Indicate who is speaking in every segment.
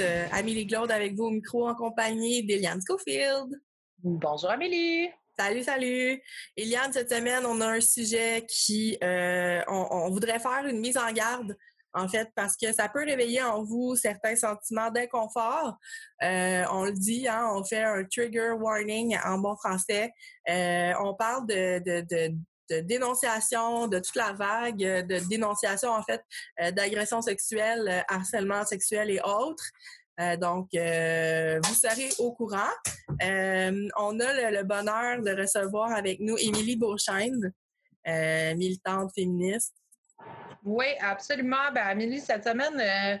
Speaker 1: Euh, Amélie Glaude avec vous au micro en compagnie d'Eliane Schofield.
Speaker 2: Bonjour Amélie.
Speaker 1: Salut, salut. Eliane, cette semaine, on a un sujet qui, euh, on, voudrait faire une mise en garde, en fait, parce que ça peut réveiller en vous certains sentiments d'inconfort. Euh, on le dit, hein, on fait un trigger warning en bon français. on parle de, de, de de dénonciation de toute la vague de dénonciation en fait euh, d'agressions sexuelles, euh, harcèlement sexuel et autres. Euh, donc, vous serez au courant. on a le, bonheur de recevoir avec nous Émilie Beauchesne, militante féministe.
Speaker 2: Oui, absolument. Ben, Amélie, cette semaine,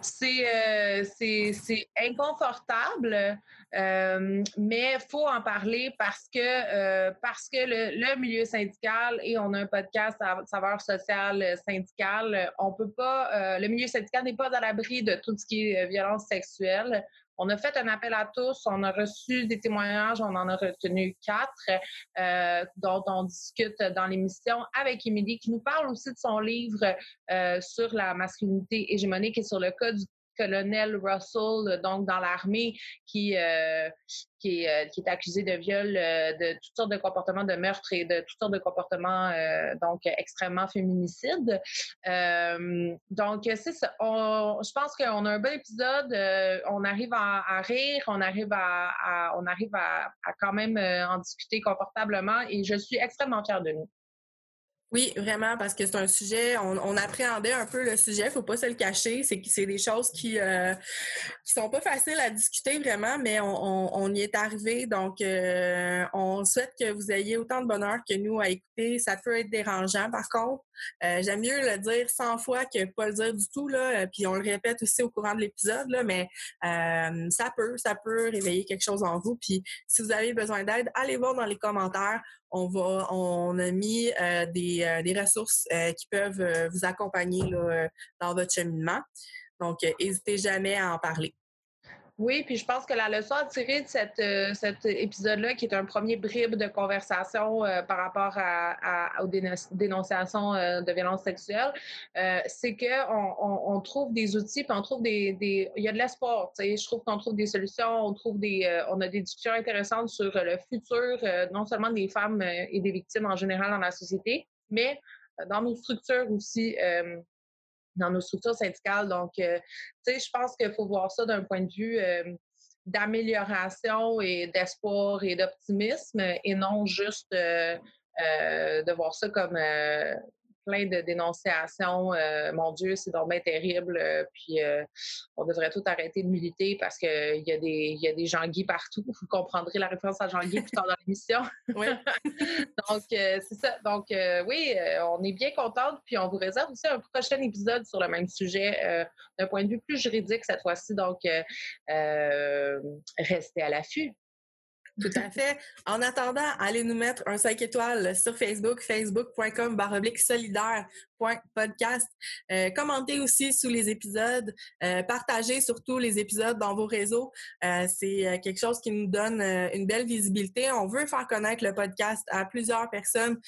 Speaker 2: c'est inconfortable. Euh, mais faut en parler parce que, euh, parce que le, milieu syndical, et on a un podcast saveur sociale syndicale, on peut pas, euh, le milieu syndical n'est pas à l'abri de tout ce qui est violence sexuelle. On a fait un appel à tous, on a reçu des témoignages, on en a retenu quatre, dont on discute dans l'émission avec Émilie, qui nous parle aussi de son livre sur la masculinité hégémonique et sur le cas du colonel Russell, donc dans l'armée, qui, euh, euh, qui, est, accusé de viol, euh, de toutes sortes de comportements de meurtre et de toutes sortes de comportements donc extrêmement féminicides. donc je pense qu'on a un bon épisode. on arrive à, rire, on arrive à, on arrive à quand même en discuter confortablement et je suis extrêmement fière de nous.
Speaker 1: Oui, vraiment, parce que c'est un sujet, on, appréhendait un peu le sujet, faut pas se le cacher. C'est c'est des choses qui euh, qui sont pas faciles à discuter vraiment, mais on, y est arrivé. Donc, euh, on souhaite que vous ayez autant de bonheur que nous à écouter. Ça peut être dérangeant, par contre. Euh, j'aime mieux le dire 100 fois que pas le dire du tout, là. Puis on le répète aussi au courant de l'épisode, mais ça peut, ça peut réveiller quelque chose en vous. Puis si vous avez besoin d'aide, allez voir dans les commentaires on a mis euh, des, euh, des, ressources euh, qui peuvent vous accompagner dans votre cheminement. Donc, n'hésitez jamais à en parler.
Speaker 2: Oui, puis je pense que la leçon à tirer de cette, euh, cet épisode-là, qui est un premier bribe de conversation euh, par rapport à, aux dénonciations euh, de violences sexuelles, c'est qu'on on, trouve des outils, puis on trouve des, des il y a de l'espoir. Je trouve qu'on trouve des solutions, on trouve des, on a des discussions intéressantes sur le futur, non seulement des femmes et des victimes en général dans la société, mais dans nos structures aussi dans nos structures syndicales. Donc, euh, tu sais, je pense qu'il faut voir ça d'un point de vue euh, d'amélioration et d'espoir et d'optimisme et non juste euh, de voir ça comme plein de dénonciations. Euh, mon Dieu, c'est dommage terrible. Euh, puis euh, on devrait tout arrêter de militer parce qu'il y, a des, y a des Jean-Guy partout. Vous comprendrez la référence à Jean-Guy plus tard dans l'émission. Donc, c'est ça. Donc, oui, on est bien contente. Puis on vous réserve aussi un prochain épisode sur le même sujet d'un point de vue plus juridique cette fois-ci. Donc, restez à l'affût.
Speaker 1: Tout à fait. En attendant, allez nous mettre un 5 étoiles sur Facebook, facebook.com baroblique solidaire podcast. Euh, commentez aussi sous les épisodes. Euh, partagez surtout les épisodes dans vos réseaux. Euh, c'est quelque chose qui nous donne une belle visibilité. On veut faire connaître le podcast à plusieurs personnes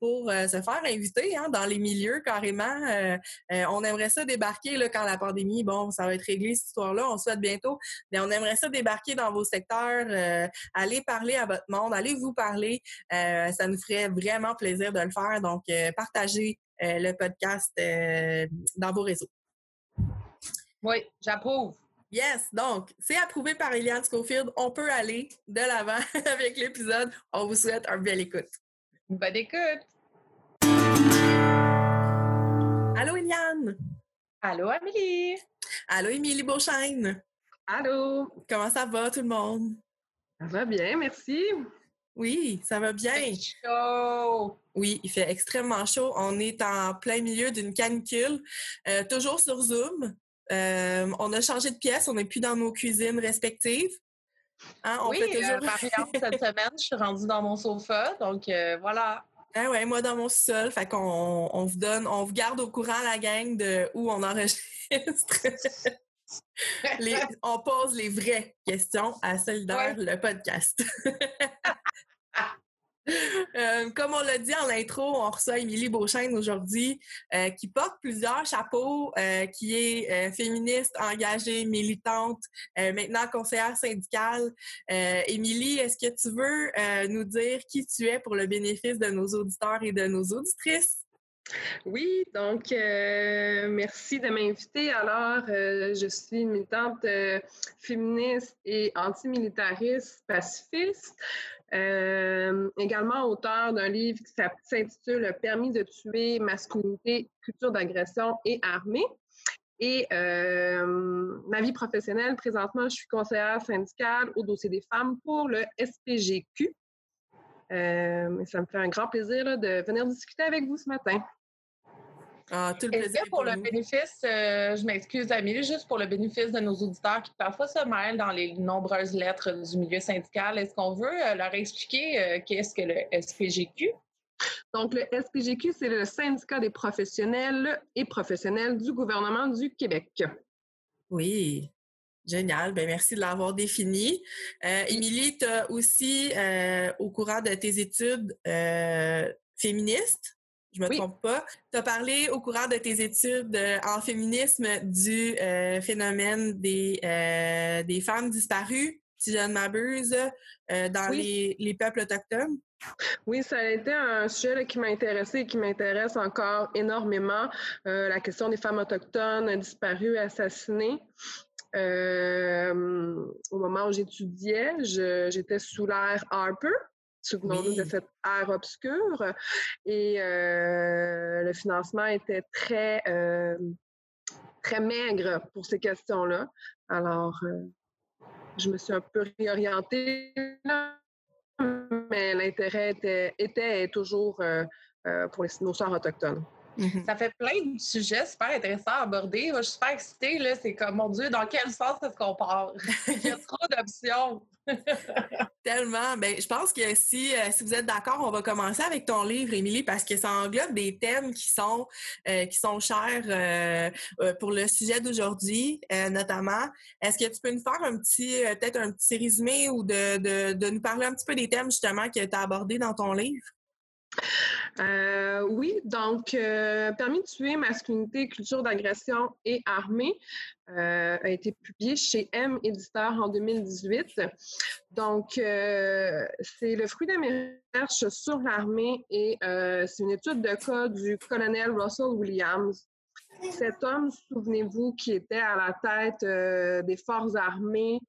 Speaker 1: pour se faire inviter hein, dans les milieux carrément. on aimerait ça débarquer là, quand la pandémie, bon, ça va être réglé cette histoire-là, on souhaite bientôt, mais on aimerait ça débarquer dans vos secteurs, aller parler à votre monde, allez vous parler. ça nous ferait vraiment plaisir de le faire. Donc, partagez le podcast euh, dans vos réseaux.
Speaker 2: Oui, j'approuve.
Speaker 1: Yes, donc c'est approuvé par Eliane Schofield. On peut aller de l'avant avec l'épisode. On vous souhaite un bel écoute.
Speaker 2: Bonne écoute.
Speaker 1: Allô Eliane?
Speaker 2: Allô Amélie?
Speaker 1: Allô Émilie Beauchesne?
Speaker 3: Allô?
Speaker 1: Comment ça va tout le monde?
Speaker 3: Ça va bien, merci.
Speaker 1: Oui, ça va bien.
Speaker 2: chaud.
Speaker 1: Oui, il fait extrêmement chaud. On est en plein milieu d'une canicule, euh, toujours sur Zoom. Euh, on a changé de pièce, on n'est plus dans nos cuisines respectives.
Speaker 2: Hein, on oui, fait toujours... euh, cette semaine, je suis rendue dans mon sofa, donc voilà.
Speaker 1: Ah ouais, moi dans mon sol, fait qu'on on vous donne, on vous garde au courant la gang de où on enregistre. on pose les vraies questions à Solidaire, le podcast. Euh, comme on l'a dit en intro, on reçoit Émilie Beauchesne aujourd'hui, euh, qui porte plusieurs chapeaux, euh, qui est féministe, engagée, militante, maintenant conseillère syndicale. Émilie, est-ce que tu veux nous dire qui tu es pour le bénéfice de nos auditeurs et de nos auditrices?
Speaker 3: Oui, donc merci de m'inviter. Alors, je suis militante féministe et antimilitariste pacifiste. Euh, également auteur d'un livre qui s'intitule Permis de tuer, masculinité, culture d'agression et armée. Et euh, ma vie professionnelle, présentement, je suis conseillère syndicale au dossier des femmes pour le SPGQ. Euh, ça me fait un grand plaisir de venir discuter avec vous ce matin.
Speaker 2: Ah, tout le plaisir. pour, le bénéfice, euh, je m'excuse, Amélie, juste pour le bénéfice de nos auditeurs qui parfois se mêlent dans les nombreuses lettres du milieu syndical, est-ce qu'on veut euh, leur expliquer euh, qu'est-ce que le SPGQ?
Speaker 3: Donc, le SPGQ, c'est le syndicat des professionnels et professionnels du gouvernement du Québec.
Speaker 1: Oui, Génial, ben merci de l'avoir défini. Émilie, tu as aussi, au courant de tes études féministes, je me trompe pas. Tu as parlé au courant de tes études euh, en féminisme du euh, phénomène des, euh, des femmes disparues, si je ne m'abuse, dans les, les, peuples autochtones?
Speaker 3: Oui, ça a été un sujet qui m'a intéressé et qui m'intéresse encore énormément, la question des femmes autochtones disparues, assassinées. au moment où j'étudiais, j'étais sous l'ère Harper, souvenons-nous de cette ère obscure. Et euh, le financement était très, euh, très maigre pour ces questions-là. Alors, euh, je me suis un peu réorientée, mais l'intérêt était, était toujours pour les, nos soeurs autochtones.
Speaker 2: Mm-hmm. Ça fait plein de sujets super intéressants à aborder. je suis super excitée. C'est comme, mon Dieu, dans quel sens est-ce qu'on part? Il y a trop d'options.
Speaker 1: Tellement. Ben, je pense que si, euh, si vous êtes d'accord, on va commencer avec ton livre, Émilie, parce que ça englobe des thèmes qui sont, euh, qui sont chers euh, pour le sujet d'aujourd'hui, notamment. Est-ce que tu peux nous faire un petit, peut-être un petit résumé ou de, de, de, nous parler un petit peu des thèmes justement que tu as abordés dans ton livre?
Speaker 3: Euh, oui, donc, euh, Permis de tuer, masculinité, culture d'agression et armée euh, a été publié chez M Éditeur en 2018. Donc, c'est le fruit de mes recherches sur l'armée et c'est une étude de cas du colonel Russell Williams. Cet homme, souvenez-vous, qui était à la tête des forces armées,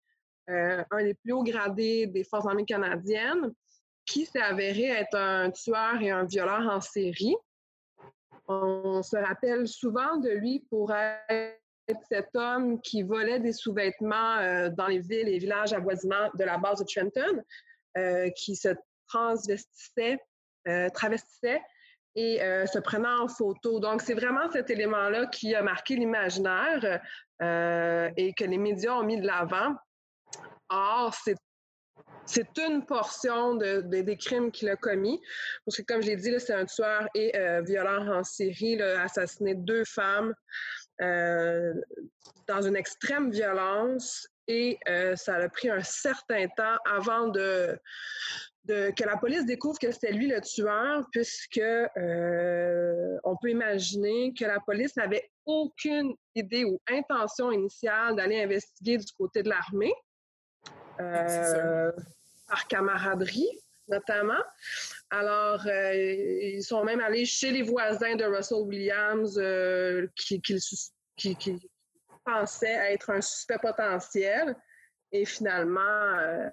Speaker 3: un des plus hauts gradés des forces armées canadiennes qui s'est avéré être un tueur et un violeur en série. On se rappelle souvent de lui pour être cet homme qui volait des sous-vêtements euh, dans les villes et villages avoisinants de la base de Trenton, euh, qui se transvestissait, euh, travestissait et se prenait en photo. Donc, c'est vraiment cet élément-là qui a marqué l'imaginaire et que les médias ont mis de l'avant. Or, c'est c'est une portion de, des crimes qu'il a commis. Parce que, comme je l'ai dit, c'est un tueur et euh, violeur en série. A assassiné deux femmes euh, dans une extrême violence et euh, ça a pris un certain temps avant de, que la police découvre que c'était lui le tueur, puisque on peut imaginer que la police n'avait aucune idée ou intention initiale d'aller investiguer du côté de l'armée par camaraderie, notamment. Alors, euh, ils sont même allés chez les voisins de Russell Williams euh, qui, qui, pensaient être un suspect potentiel. Et finalement, euh,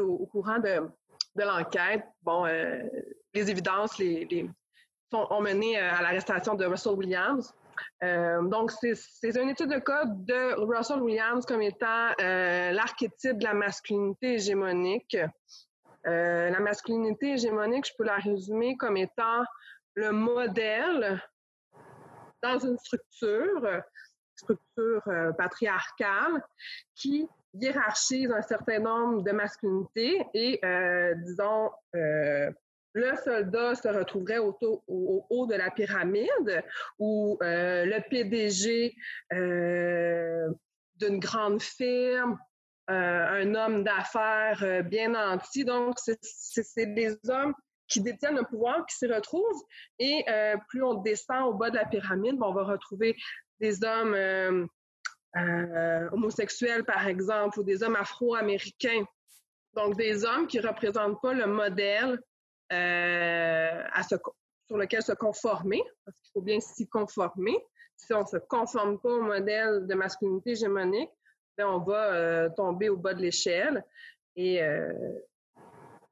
Speaker 3: au, courant de, de l'enquête, bon, les évidences les, ont mené à l'arrestation de Russell Williams. Euh, donc, c'est une étude de cas de Russell Williams comme étant euh, l'archétype de la masculinité hégémonique. Euh, la masculinité hégémonique, je peux la résumer comme étant le modèle dans une structure, structure patriarcale, qui hiérarchise un certain nombre de masculinités et, disons, le soldat se retrouverait au, haut de la pyramide ou euh, le PDG euh, d'une grande firme un homme d'affaires bien nanti. Donc, c'est des hommes qui détiennent le pouvoir, qui s'y retrouvent. Et plus on descend au bas de la pyramide, on va retrouver des hommes homosexuels, par exemple, ou des hommes afro-américains. Donc, des hommes qui ne représentent pas le modèle à ce, sur lequel se conformer, parce qu'il faut bien s'y conformer. Si on ne se conforme pas au modèle de masculinité hégémonique, bien, on va euh, tomber au bas de l'échelle et euh,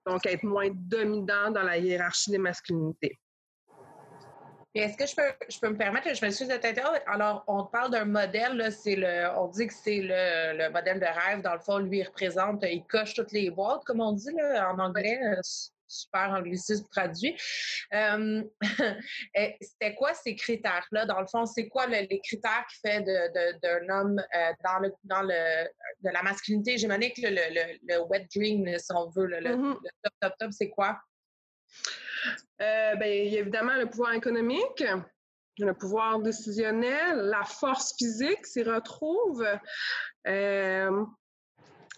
Speaker 3: donc être moins dominant dans la hiérarchie des masculinités.
Speaker 2: Est-ce que je peux, je peux me permettre, je me suis dit, alors on parle d'un modèle, c'est le, on dit que c'est le, le, modèle de rêve, dans le fond, lui, il représente, il coche toutes les boîtes, comme on dit là, en anglais. Euh, super anglicisme traduit. Euh, c'était quoi ces critères-là? Dans le fond, c'est quoi les critères qui fait d'un homme euh, dans, le, dans le, de la masculinité hégémonique, le, le, wet dream, si on veut, le, mm-hmm. top, top, top, c'est quoi?
Speaker 3: Euh, ben, il y a évidemment le pouvoir économique, le pouvoir décisionnel, la force physique s'y retrouve, le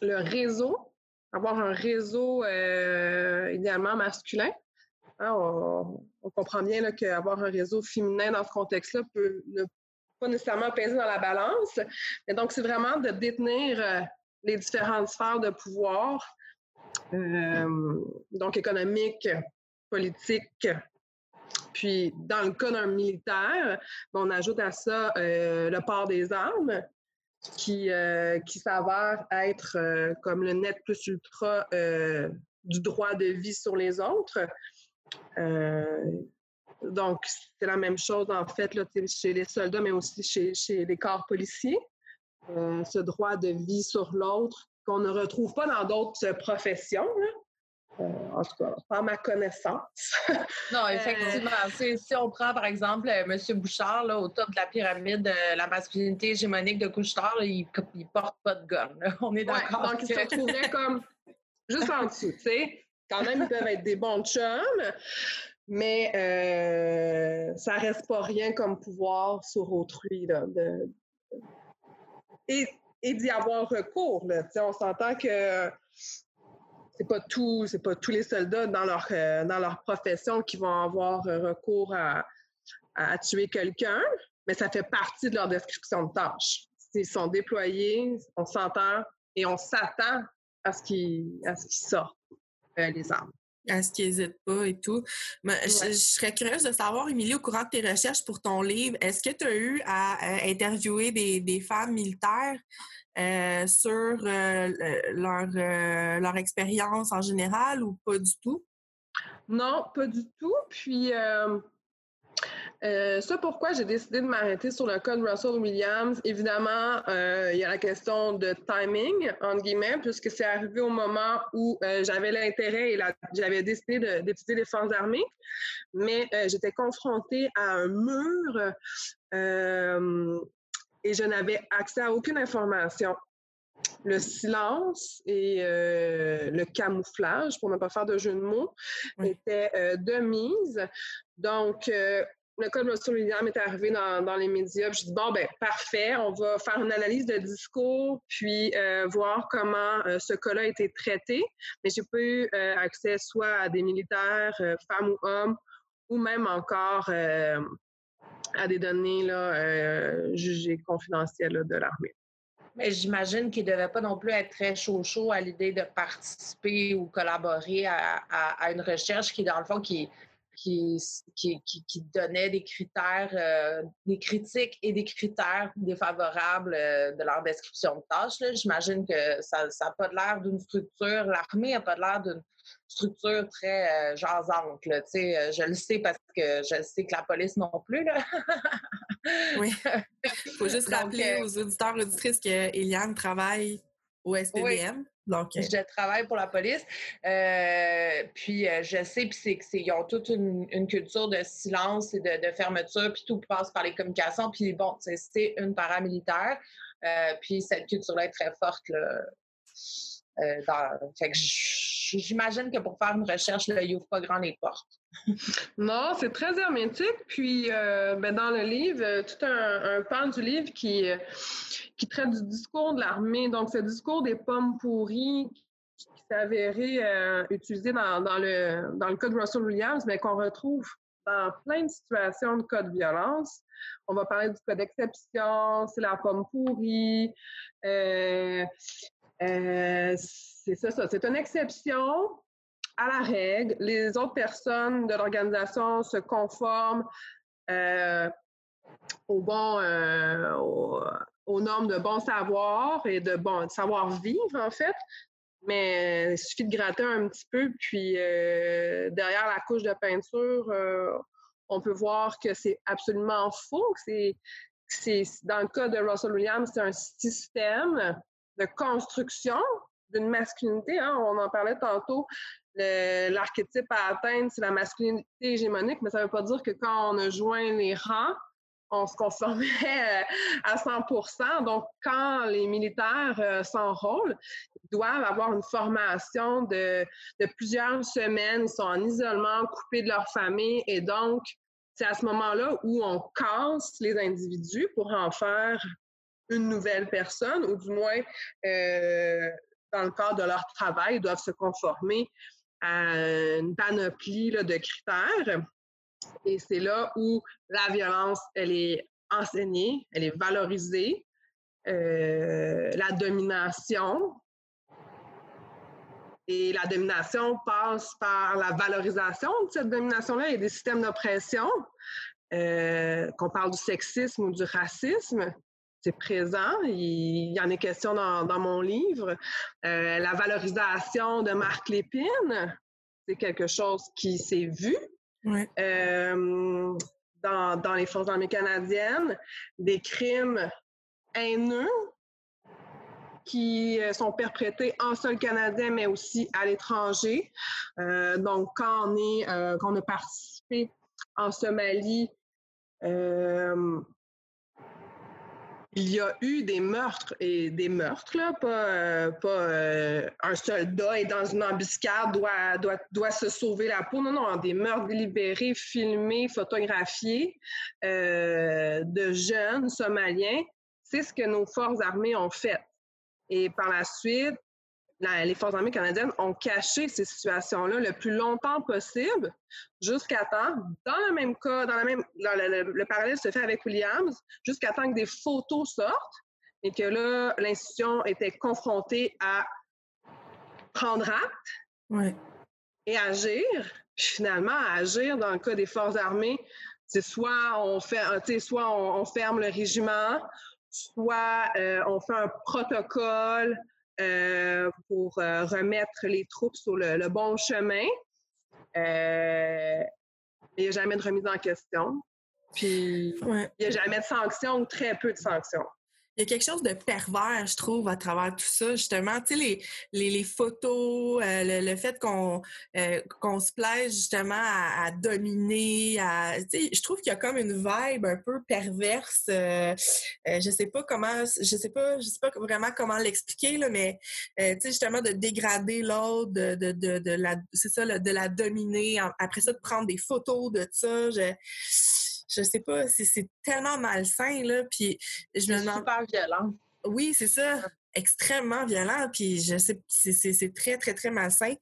Speaker 3: réseau, avoir un réseau euh, masculin. Hein, on, comprend bien qu'avoir un réseau féminin dans ce contexte-là peut ne pas nécessairement peser dans la balance. Mais donc, c'est vraiment de détenir euh, les différentes sphères de pouvoir, euh, donc économique, politique, puis, dans le cas d'un militaire, on ajoute à ça le port des armes, qui, euh, qui s'avère être euh, comme le net plus ultra euh, du droit de vie sur les autres. donc, c'est la même chose, en fait, là, chez les soldats, mais aussi chez, chez les corps policiers. ce droit de vie sur l'autre qu'on ne retrouve pas dans d'autres professions. Euh, en tout cas, par ma connaissance.
Speaker 2: non, effectivement. si on prend, par exemple, euh, M. Bouchard, là, au top de la pyramide, euh, la masculinité hégémonique de Couchetard, il ne porte pas de gun. On est d'accord.
Speaker 3: donc, il se retrouverait comme juste en dessous. Tu sais, quand même, ils peuvent être des bons chums, mais ça reste pas rien comme pouvoir sur autrui. Là, et, et d'y avoir recours. Là. On s'entend que c'est pas tout, c'est pas tous les soldats dans leur euh, dans leur profession qui vont avoir euh, recours à, à tuer quelqu'un, mais ça fait partie de leur description de tâche. S'ils sont déployés, on s'entend et on s'attend à ce qu'ils à ce qu'ils sortent euh, les armes.
Speaker 1: À ce qu'ils n'hésitent pas et tout. Mais je, serais curieuse de savoir, Émilie, au courant de tes recherches pour ton livre, est-ce que tu as eu à interviewer des, des femmes militaires? Euh, sur euh, leur, euh, leur expérience en général ou pas du tout?
Speaker 3: Non, pas du tout. Puis, ça, pourquoi j'ai décidé de m'arrêter sur le code Russell Williams? Évidemment, il y a la question de timing, entre guillemets, puisque c'est arrivé au moment où j'avais l'intérêt et j'avais décidé d'étudier les forces armées, mais j'étais confrontée à un mur et je n'avais accès à aucune information. Le silence et euh, le camouflage, pour ne pas faire de jeu de mots, étaient euh, de mise. Donc, euh, le cas de Russell William est arrivé dans, les médias. Je dis bon, ben parfait, on va faire une analyse de discours, puis voir comment ce cas-là a été traité. Mais j'ai pas eu accès soit à des militaires, femmes ou hommes, ou même encore à des données là, euh, jugées confidentielles de l'armée.
Speaker 2: Mais j'imagine qu'il ne devait pas non plus être très chaud-chaud à l'idée de participer ou collaborer à, une recherche qui, dans le fond, qui, qui, qui, qui donnait des critères, euh, des critiques et des critères défavorables euh, de leur description de tâche. J'imagine que ça n'a pas l'air d'une structure, l'armée n'a pas l'air d'une structure très euh, jasante. Là, euh, je le sais parce que je sais que la police non plus. Là.
Speaker 1: oui. Il faut juste rappeler aux auditeurs et auditrices qu'Eliane travaille au SPDM.
Speaker 2: Donc, Je travaille pour la police. Euh, puis je sais puis qu'ils ont toute une, culture de silence et de, fermeture, puis tout passe par les communications. Puis bon, c'est une paramilitaire. puis cette culture-là est très forte. Là. fait que j'imagine que pour faire une recherche, là, il ouvre pas grand les portes.
Speaker 3: Non, c'est très hermétique. Puis, euh, ben, dans le livre, tout un, pan du livre qui, qui traite du discours de l'armée. Donc, ce discours des pommes pourries qui s'est euh, utilisé dans, le, dans cas de Russell Williams, mais qu'on retrouve dans plein de situations de cas de violence. On va parler du cas d'exception, c'est la pomme pourrie. Euh, euh, c'est ça, ça. C'est une exception à la règle. Les autres personnes de l'organisation se conforment euh, au bon, euh, aux normes de bon savoir et de bon savoir-vivre, en fait. Mais il suffit de gratter un petit peu, puis euh, derrière la couche de peinture, on peut voir que c'est absolument faux. C'est, c'est, dans le cas de Russell Williams, c'est un système de construction d'une masculinité. Hein, on en parlait tantôt. L'archétype à atteindre, c'est la masculinité hégémonique, mais ça ne veut pas dire que quand on a joint les rangs, on se conformait euh, à 100% Donc, quand les militaires euh, s'enrôlent, ils doivent avoir une formation de, de, plusieurs semaines. Ils sont en isolement, coupés de leur famille. Et donc, c'est à ce moment-là où on casse les individus pour en faire une nouvelle personne, ou du moins, euh, dans le cadre de leur travail, ils doivent se conformer à une panoplie de critères. Et c'est là où la violence, elle est enseignée, elle est valorisée. Euh, la domination. Et la domination passe par la valorisation de cette domination-là. A des systèmes d'oppression, euh, qu'on parle du sexisme ou du racisme, c'est présent. Il, y en est question dans, mon livre. Euh, la valorisation de Marc Lépine, c'est quelque chose qui s'est vu euh, dans, dans, les forces armées canadiennes. Des crimes haineux qui euh, sont perprétés en sol canadien, mais aussi à l'étranger. donc, quand on, est, quand on a participé en Somalie, il y a eu des meurtres et des meurtres, là, pas, euh, pas euh, un soldat est dans une embuscade, doit, doit, doit se sauver la peau. Non, non, des meurtres délibérés, filmés, photographiés euh, de jeunes somaliens. C'est ce que nos forces armées ont fait. Et par la suite, les Forces armées canadiennes ont caché ces situations-là le plus longtemps possible, jusqu'à temps, dans le même cas, dans, la même, le, parallèle se fait avec Williams, jusqu'à temps que des photos sortent et que là, l'institution était confrontée à prendre acte et agir. Puis finalement, agir dans le cas des Forces armées, c'est soit on fait, soit on, ferme le régiment, soit euh, on fait un protocole euh, pour euh, remettre les troupes sur le, bon chemin. Euh, il n'y a jamais de remise en question. Puis, il n'y a jamais de sanctions ou très peu de sanctions
Speaker 1: il y a quelque chose de pervers, je trouve, à travers tout ça. Justement, tu sais, les, les, les, photos, euh, le, fait qu'on euh, qu'on se plaise justement à, dominer, à, tu sais, je trouve qu'il y a comme une vibe un peu perverse. Euh, je sais pas comment, je sais pas, je sais pas vraiment comment l'expliquer là, mais tu sais justement de dégrader l'autre, de, de, de, de, la, c'est ça, de la dominer. Après ça, de prendre des photos de ça. Je, je sais pas, c'est tellement malsain, là. Puis je me demande.
Speaker 2: super violent.
Speaker 1: Oui, c'est ça. Extrêmement violent. Puis je sais, c'est très, très, très malsain.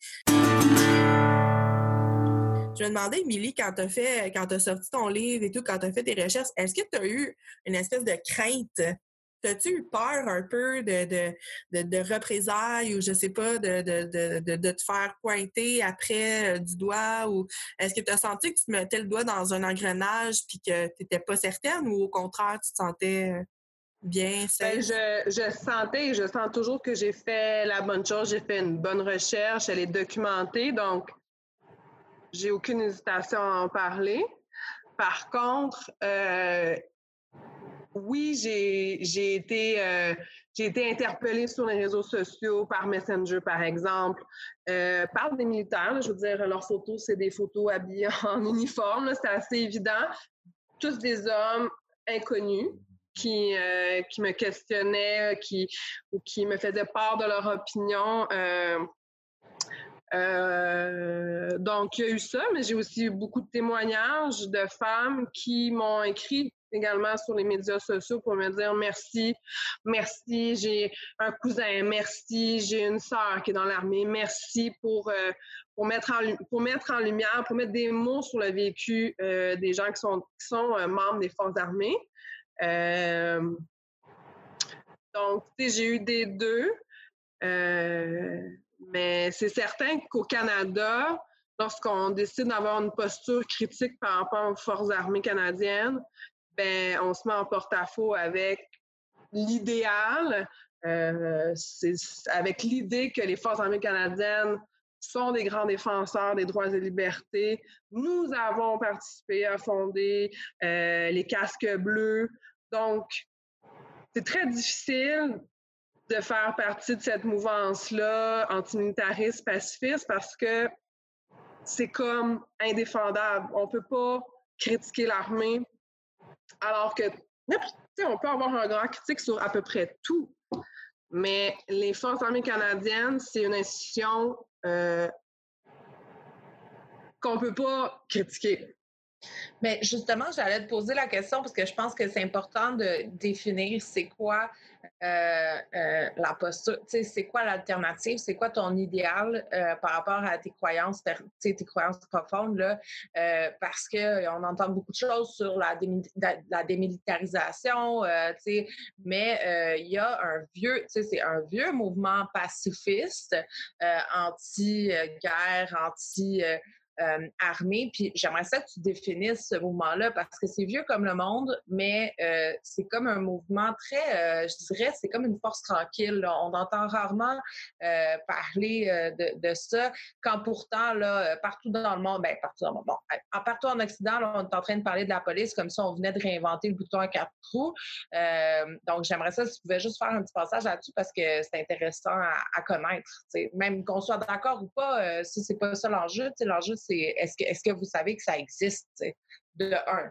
Speaker 1: Je me demandais, Émilie, quand tu as fait, quand tu as sorti ton livre et tout, quand tu as fait tes recherches, est-ce que tu as eu une espèce de crainte T'as-tu eu peur un peu de, de, de, représailles ou je sais pas, de, de, te faire pointer après euh, du doigt ou est-ce que tu as senti que tu te mettais le doigt dans un engrenage puis que tu n'étais pas certaine ou au contraire tu te sentais euh, bien
Speaker 3: ben, je, je sentais je sens toujours que j'ai fait la bonne chose, j'ai fait une bonne recherche, elle est documentée, donc j'ai aucune hésitation à en parler. Par contre, euh, oui, j'ai été, euh, interpellée sur les réseaux sociaux par Messenger, par exemple, euh, par des militaires. je veux dire, leurs photos, c'est des photos habillées en uniforme, c'est assez évident. Tous des hommes inconnus qui, euh, me questionnaient, qui, ou qui me faisaient part de leur opinion. donc, il y a eu ça, mais j'ai aussi eu beaucoup de témoignages de femmes qui m'ont écrit également sur les médias sociaux pour me dire merci, merci, j'ai un cousin, merci, j'ai une sœur qui est dans l'armée, merci pour, euh, pour, mettre en, pour mettre en lumière, pour mettre des mots sur le vécu euh, des gens qui sont, qui sont euh, membres des forces armées. donc, j'ai eu des deux, mais c'est certain qu'au Canada, lorsqu'on décide d'avoir une posture critique par rapport aux forces armées canadiennes, ben, on se met en porte-à-faux avec l'idéal, euh, avec l'idée que les forces armées canadiennes sont des grands défenseurs des droits et libertés. Nous avons participé à fonder euh, les casques bleus. Donc, c'est très difficile de faire partie de cette mouvance-là antimilitariste, pacifiste, parce que c'est comme indéfendable. On ne peut pas critiquer l'armée alors que on peut avoir un grand critique sur à peu près tout. Mais les Forces armées canadiennes, c'est une institution euh, qu'on ne peut pas critiquer.
Speaker 2: Mais justement, j'allais te poser la question parce que je pense que c'est important de définir c'est quoi euh, euh, la posture, c'est quoi l'alternative, c'est quoi ton idéal euh, par rapport à tes croyances, tes croyances profondes, là, parce qu'on entend beaucoup de choses sur la, la démilitarisation, mais il y a un vieux, c'est un vieux mouvement pacifiste, anti-guerre, anti- euh, armée. Puis j'aimerais ça que tu définisses ce mouvement-là parce que c'est vieux comme le monde, mais euh, c'est comme un mouvement très, euh, je dirais, c'est comme une force tranquille. On entend rarement parler de, ça, quand pourtant, là, partout dans le monde, ben, partout dans le monde, bon, partout en Occident, on est en train de parler de la police comme si on venait de réinventer le bouton à quatre trous. donc j'aimerais ça si tu pouvais juste faire un petit passage là-dessus parce que c'est intéressant à, connaître. Même qu'on soit d'accord ou pas, ça, c'est pas ça l'enjeu. L'enjeu, est-ce que, vous savez que ça existe de un?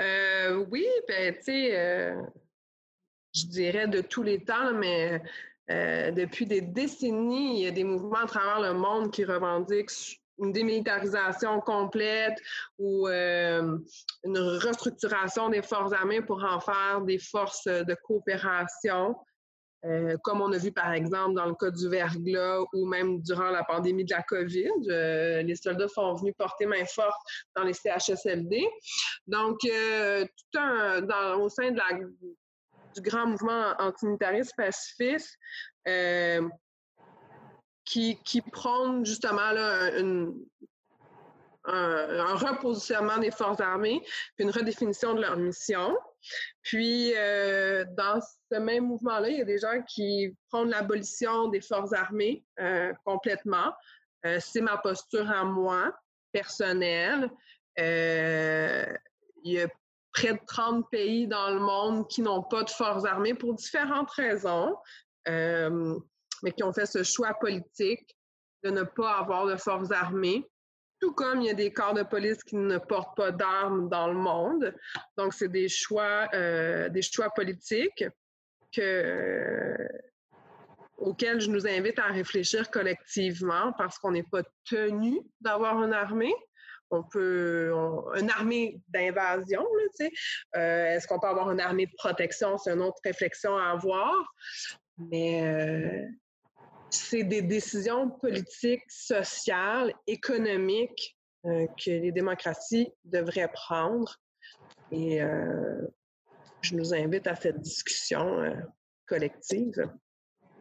Speaker 3: Euh, oui, ben, euh, je dirais de tous les temps, mais euh, depuis des décennies, il y a des mouvements à travers le monde qui revendiquent une démilitarisation complète ou une restructuration des forces armées pour en faire des forces de coopération. Euh, comme on a vu par exemple dans le cas du verglas ou même durant la pandémie de la COVID. Euh, les soldats sont venus porter main forte dans les CHSLD. Donc, euh, tout un, au sein du grand mouvement antimilitariste pacifiste, qui, qui prône justement une, un, repositionnement des forces armées, puis une redéfinition de leur mission. Puis, euh, dans ce même mouvement-là, il y a des gens qui prennent l'abolition des forces armées euh, complètement. Euh, c'est ma posture à moi, personnelle. il y a près de 30 pays dans le monde qui n'ont pas de forces armées pour différentes raisons, mais qui ont fait ce choix politique de ne pas avoir de forces armées tout comme il y a des corps de police qui ne portent pas d'armes dans le monde. Donc, c'est des choix, euh, des choix politiques que, euh, auxquels je nous invite à réfléchir collectivement parce qu'on n'est pas tenu d'avoir une armée. On peut, une armée d'invasion, tu sais. Euh, est-ce qu'on peut avoir une armée de protection? C'est une autre réflexion à avoir. Mais c'est des décisions politiques, sociales, économiques euh, que les démocraties devraient prendre. Et euh, je nous invite à cette discussion euh, collective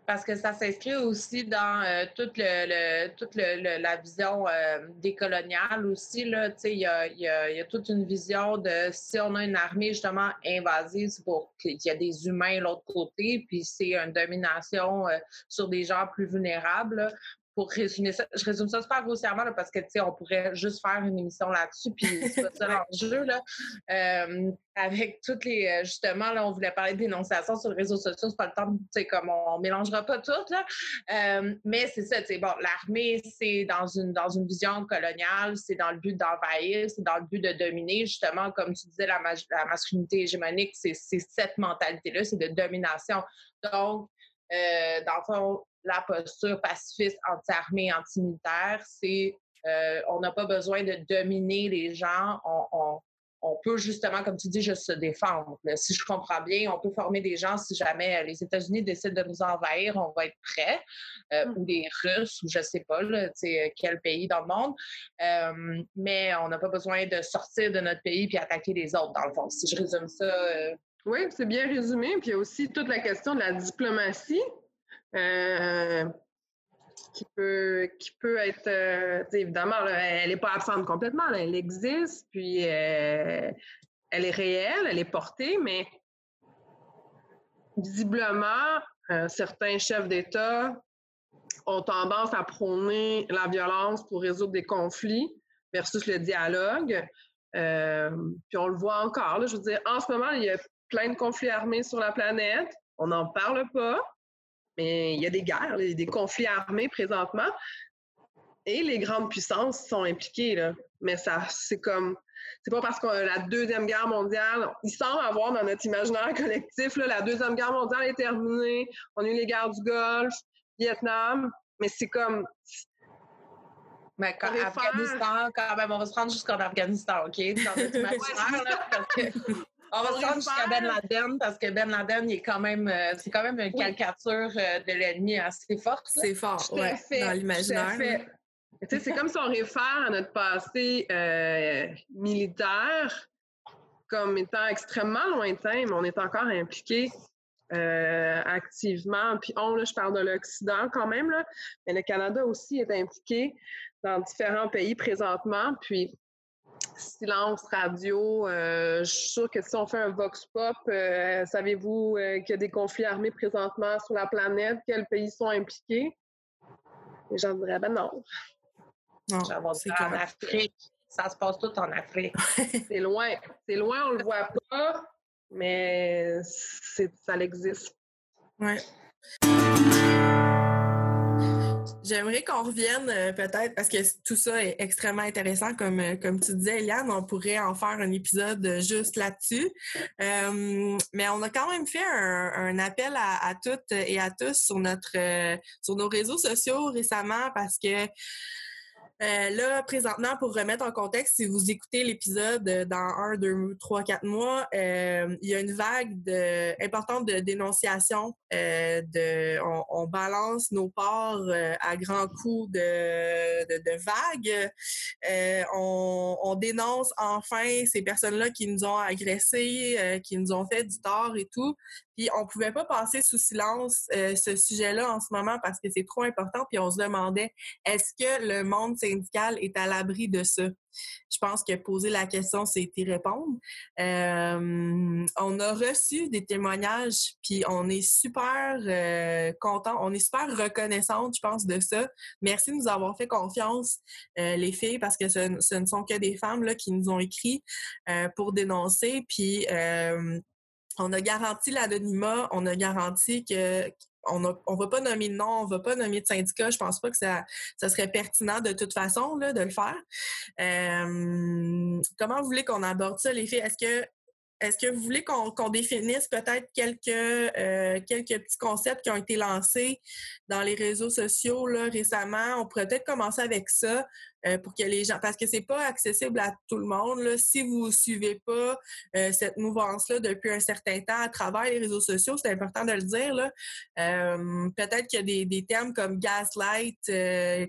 Speaker 2: parce que ça s'inscrit aussi dans euh, toute, le, toute la vision euh, décoloniale aussi. Il y y, y a, toute une vision de si on a une armée justement invasive, c'est pour qu'il y a des humains de l'autre côté, puis c'est une domination euh, sur des gens plus vulnérables pour résumer ça, je résume ça super grossièrement parce que, tu sais, on pourrait juste faire une émission là-dessus, puis c'est pas ça l'enjeu, là. Euh, avec toutes les, euh, justement, là, on voulait parler dénonciation sur les réseaux sociaux, c'est pas le temps, tu sais, comme on, mélangera pas tout, là. Euh, mais c'est ça, tu sais, bon, l'armée, c'est dans une, dans une vision coloniale, c'est dans le but d'envahir, c'est dans le but de dominer, justement, comme tu disais, la, la masculinité hégémonique, c'est cette mentalité-là, c'est de domination. Donc, dans le fond, la posture pacifiste anti-armée, anti-militaire, c'est euh, on n'a pas besoin de dominer les gens, on, on peut justement, comme tu dis, juste se défendre. Si je comprends bien, on peut former des gens si jamais les États-Unis décident de nous envahir, on va être prêts, mmh. ou les Russes, ou je sais pas, là, quel pays dans le monde. mais on n'a pas besoin de sortir de notre pays puis attaquer les autres, dans le fond. Si je résume ça.
Speaker 3: Oui, c'est bien résumé. Puis il y a aussi toute la question de la diplomatie. Euh, qui peut, qui peut être, euh, évidemment, elle n'est pas absente complètement, elle existe, puis euh, elle est réelle, elle est portée, mais visiblement, certains chefs d'État ont tendance à prôner la violence pour résoudre des conflits versus le dialogue. puis on le voit encore. je veux dire, en ce moment, il y a plein de conflits armés sur la planète. On n'en parle pas, mais il y a des guerres, des conflits armés présentement. Et les grandes puissances sont impliquées. Là. Mais ça, c'est comme. C'est pas parce que la Deuxième Guerre mondiale, il semble avoir dans notre imaginaire collectif, là, la Deuxième Guerre mondiale est terminée, on a eu les guerres du Golfe, Vietnam, mais c'est comme.
Speaker 2: Mais quand, Afghanistan, quand même, on va se rendre jusqu'en Afghanistan, OK? Dans notre imaginaire, là, parce que on va se rendre jusqu'à Ben Laden parce que Ben Laden, il est quand même, euh, c'est quand même une caricature euh, de l'ennemi assez forte.
Speaker 1: C'est fort, ouais, dans l'imaginaire.
Speaker 3: C'est comme si on réfère à notre passé euh, militaire comme étant extrêmement lointain, mais on est encore impliqué activement. Puis on, là, je parle de l'Occident quand même, là, mais le Canada aussi est impliqué dans différents pays présentement. Puis silence radio. Euh, je suis sûre que si on fait un vox pop, euh, savez-vous euh, qu'il y a des conflits armés présentement sur la planète? Quels pays sont impliqués? Les gens diraient, ben non.
Speaker 2: Non, c'est en Afrique. Ça se passe tout en Afrique.
Speaker 3: c'est loin. C'est loin, on le voit pas, mais ça existe.
Speaker 1: Ouais. J'aimerais qu'on revienne euh, peut-être parce que tout ça est extrêmement intéressant, comme, euh, comme tu disais, Eliane. On pourrait en faire un épisode juste là-dessus. Euh, mais on a quand même fait un, appel à, toutes et à tous sur notre sur nos réseaux sociaux récemment parce que euh, là, présentement, pour remettre en contexte, si vous écoutez l'épisode dans un, deux, trois, quatre mois, euh, il y a une vague de, importante de dénonciation. Euh, de, on, balance nos ports à grands coups de, de, vagues. On, on, dénonce enfin ces personnes-là qui nous ont agressés, qui nous ont fait du tort et tout. Puis on pouvait pas passer sous silence euh, ce sujet-là en ce moment parce que c'est trop important. Puis on se demandait est-ce que le monde syndical est à l'abri de ça? Je pense que poser la question, c'est y répondre. Euh, on a reçu des témoignages, puis on est super euh, content, on est super reconnaissante, je pense, de ça. Merci de nous avoir fait confiance, les filles, parce que ce, ce, ne sont que des femmes là qui nous ont écrit pour dénoncer. Puis on a garanti l'anonymat, on a garanti que on ne va pas nommer de nom, on va pas nommer de syndicat. Je pense pas que ça, serait pertinent de toute façon de le faire. Euh, comment vous voulez qu'on aborde ça, les filles? Est-ce que est-ce que vous voulez qu'on définisse peut-être quelques, euh, quelques petits concepts qui ont été lancés dans les réseaux sociaux là, récemment? On pourrait peut-être commencer avec ça euh, pour que les gens, parce que c'est pas accessible à tout le monde. Là. Si vous suivez pas euh, cette mouvance-là depuis un certain temps à travers les réseaux sociaux, c'est important de le dire. Là. peut-être qu'il y a des, des, termes comme gaslight,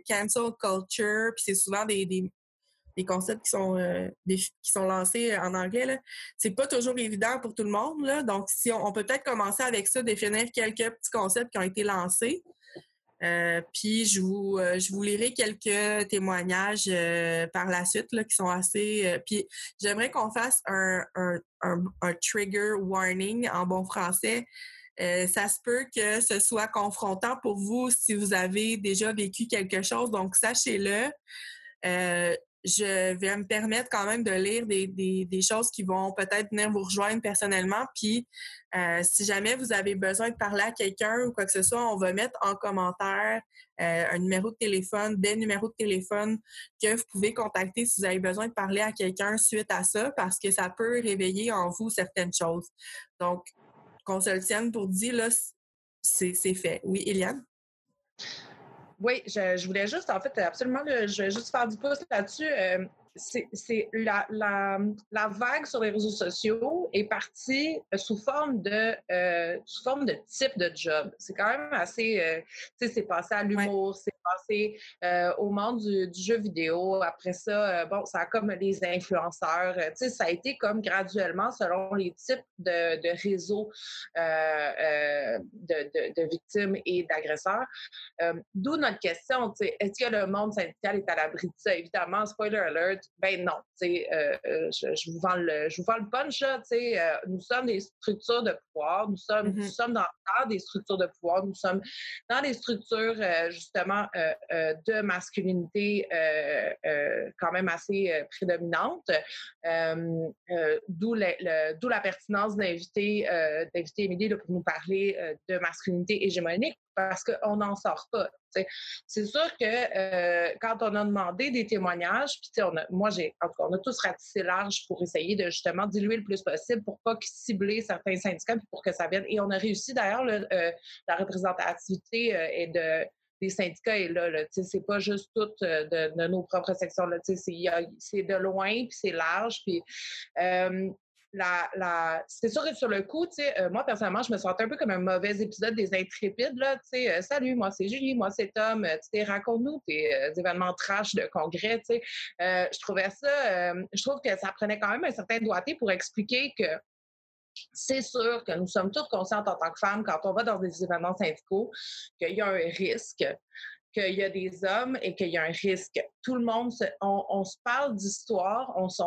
Speaker 1: cancel culture, puis c'est souvent des des concepts qui sont euh, qui sont lancés en anglais c'est pas toujours évident pour tout le monde. Donc si on, peut peut-être commencer avec ça, définir quelques petits concepts qui ont été lancés. Euh, puis je vous euh, je vous lirai quelques témoignages par la suite qui sont assez. puis j'aimerais qu'on fasse un, un, un, trigger warning en bon français. ça se peut que ce soit confrontant pour vous si vous avez déjà vécu quelque chose, donc sachez-le je vais me permettre quand même de lire des, des, choses qui vont peut-être venir vous rejoindre personnellement. Puis, euh, si jamais vous avez besoin de parler à quelqu'un ou quoi que ce soit, on va mettre en commentaire euh, un numéro de téléphone, des numéros de téléphone que vous pouvez contacter si vous avez besoin de parler à quelqu'un suite à ça, parce que ça peut réveiller en vous certaines choses. Donc, qu'on se le tienne pour dire, là, c'est fait. Oui, Eliane?
Speaker 2: Oui, je, voulais juste, en fait, absolument, je vais juste faire du pouce là-dessus. Euh, c'est la, la, la, vague sur les réseaux sociaux est partie sous forme de sous forme de type de job. C'est quand même assez, tu sais, c'est passé à l'humour, c'est passé au monde du, du, jeu vidéo. Après ça, bon, ça a comme les influenceurs. tu sais, ça a été comme graduellement selon les types de, de réseaux de, de, de, victimes et d'agresseurs. D'où notre question, tu sais, est-ce que le monde syndical est à l'abri de ça? Évidemment, spoiler alert, ben non. Euh, euh, je, je, vous vends le, je vous vends le punch. Là, euh, nous sommes des structures de pouvoir. Nous sommes, nous mm-hmm. sommes dans, des structures de pouvoir. Nous sommes dans des structures, justement, de masculinité quand même assez prédominante. D'où la pertinence d'inviter Émilie pour nous parler de masculinité hégémonique parce qu'on n'en sort pas. C'est sûr que euh, quand on a demandé des témoignages, puis on a, moi, j'ai, on a tous ratissé large pour essayer de justement diluer le plus possible pour pas cibler certains syndicats, pour que ça vienne. Et on a réussi d'ailleurs, euh, la représentativité euh, et de, des syndicats est là. là c'est pas juste tout de, de, nos propres sections. C'est, de loin, puis c'est large. Puis, la, la... c'est sûr que sur le coup, euh, moi, personnellement, je me sentais un peu comme un mauvais épisode des Intrépides, là, euh, salut, moi, c'est Julie, moi, c'est Tom, euh, raconte-nous tes événements trash de congrès, je trouvais ça, je trouve que ça prenait quand même un certain doigté pour expliquer que c'est sûr que nous sommes toutes conscientes en tant que femmes, quand on va dans des événements syndicaux, qu'il y a un risque qu'il y a des hommes et qu'il y a un risque. Tout le monde, se, on, se parle d'histoire, on, se,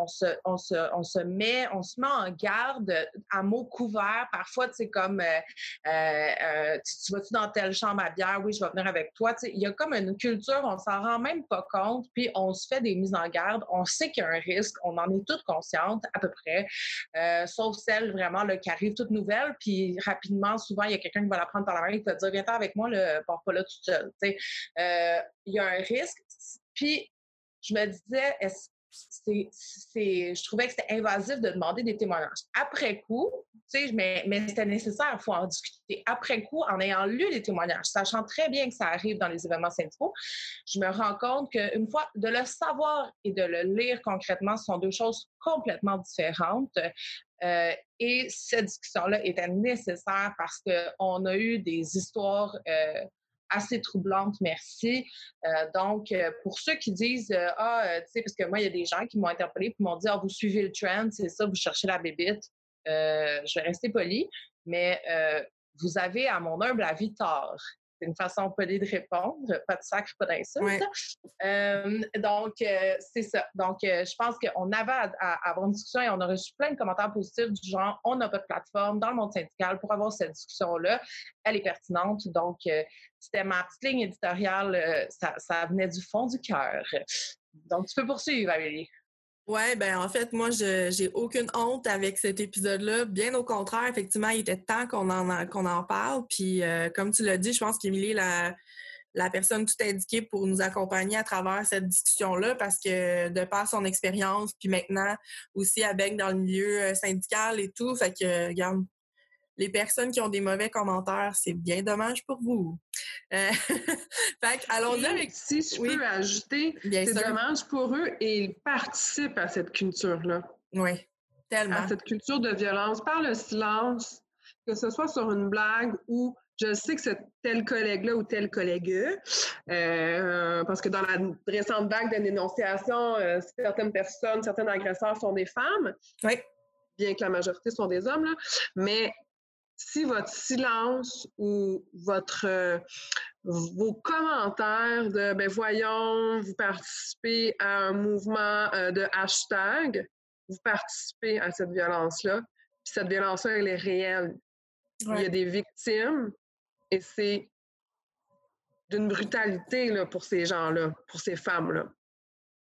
Speaker 2: on, se, on se met, on se met en garde à mots couverts. Parfois, c'est comme, euh, euh, euh, tu, vas-tu dans telle chambre à bière? Oui, je vais venir avec toi. il y a comme une culture, on s'en rend même pas compte, puis on se fait des mises en garde. On sait qu'il y a un risque, on en est toutes conscientes à peu près, sauf celle vraiment là, qui arrive toute nouvelle, puis rapidement, souvent, il y a quelqu'un qui va la prendre par la main et qui va dire, viens avec moi, le pars pas là tout seul. Euh, il y a un risque. Puis, je me disais, je trouvais que c'était invasif de demander des témoignages. Après coup, tu sais, mais, c'était nécessaire, il faut en discuter. Après coup, en ayant lu les témoignages, sachant très bien que ça arrive dans les événements syndicaux, je me rends compte qu'une fois, de le savoir et de le lire concrètement, sont deux choses complètement différentes. Euh, et cette discussion-là était nécessaire parce qu'on a eu des histoires euh, assez troublante, merci. Euh, donc, euh, pour ceux qui disent euh, Ah, tu sais, parce que moi, il y a des gens qui m'ont interpellé et m'ont dit Ah, vous suivez le trend, c'est ça, vous cherchez la bébite. je vais rester poli, mais vous avez, à mon humble avis, tort. C'est une façon polie de répondre, pas de sacre, pas d'insulte. donc, c'est ça. Donc, je pense qu'on avait à, avoir une discussion et on a reçu plein de commentaires positifs du genre on n'a pas de plateforme dans le monde syndical pour avoir cette discussion-là. Elle est pertinente. Donc, c'était ma petite ligne éditoriale. Ça, ça venait du fond du cœur. Donc, tu peux poursuivre, Amélie.
Speaker 1: Ouais, ben en fait, moi, je j'ai aucune honte avec cet épisode-là. Bien au contraire, effectivement, il était temps qu'on en qu'on en parle. Puis, euh, comme tu l'as dit, je pense qu'Émilie est la, la personne tout indiquée pour nous accompagner à travers cette discussion-là, parce que de par son expérience, puis maintenant aussi avec dans le milieu euh, syndical et tout, fait que regarde, les personnes qui ont des mauvais commentaires, c'est bien dommage pour vous. Euh,
Speaker 3: fait allons-y avec... Si je peux ajouter, c'est dommage pour eux et ils participent à cette culture-là.
Speaker 1: Oui, tellement.
Speaker 3: À cette culture de violence par le silence, que ce soit sur une blague ou je sais que c'est tel collègue-là ou tel collègue, euh, parce que dans la récente vague de dénonciation, euh, certaines personnes, certains agresseurs sont des femmes.
Speaker 1: Oui.
Speaker 3: Bien que la majorité sont des hommes, là. Mais si votre silence ou votre euh, vos commentaires de ben voyons, vous participez à un mouvement euh, de hashtag, vous participez à cette violence-là. Puis cette violence-là, elle est réelle. Il y a des victimes et c'est d'une brutalité là, pour ces gens-là, pour ces femmes-là.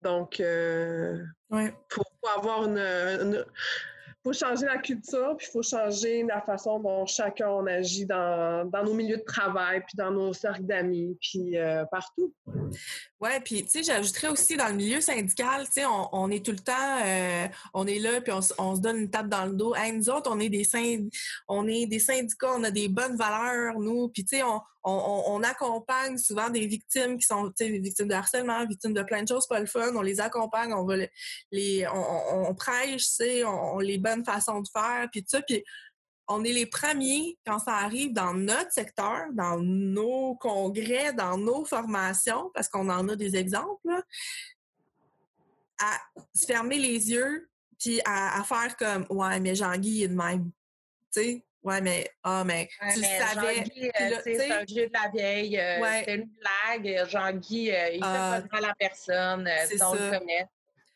Speaker 3: Donc, euh, pour, avoir une faut changer la culture, puis il faut changer la façon dont chacun on agit dans, nos milieux de travail, puis dans nos cercles d'amis, puis euh, partout.
Speaker 1: Ouais, puis tu sais, j'ajouterais aussi dans le milieu syndical, tu sais, on, est tout le temps, euh, on est là, puis on, se donne une tape dans le dos. Hey, nous autres, on est des on est des syndicats, on a des bonnes valeurs, nous, puis tu sais, on, on, accompagne souvent des victimes qui sont, tu sais, victimes de harcèlement, victimes de plein de choses pas le fun. On les accompagne, on va les, on, prêche, tu sais, on, les bonnes façons de faire, puis tout ça, puis on est les premiers quand ça arrive dans notre secteur, dans nos congrès, dans nos formations, parce qu'on en a des exemples, à se fermer les yeux puis à, faire comme Ouais, mais Jean-Guy est de même. Tu sais? Ouais, mais ah, mais tu savais.
Speaker 2: Euh, c'est un jeu de la vieille. Euh, c'est une blague. Jean-Guy, euh, il fait ah. pas mal à personne. C'est ça. On le connaît.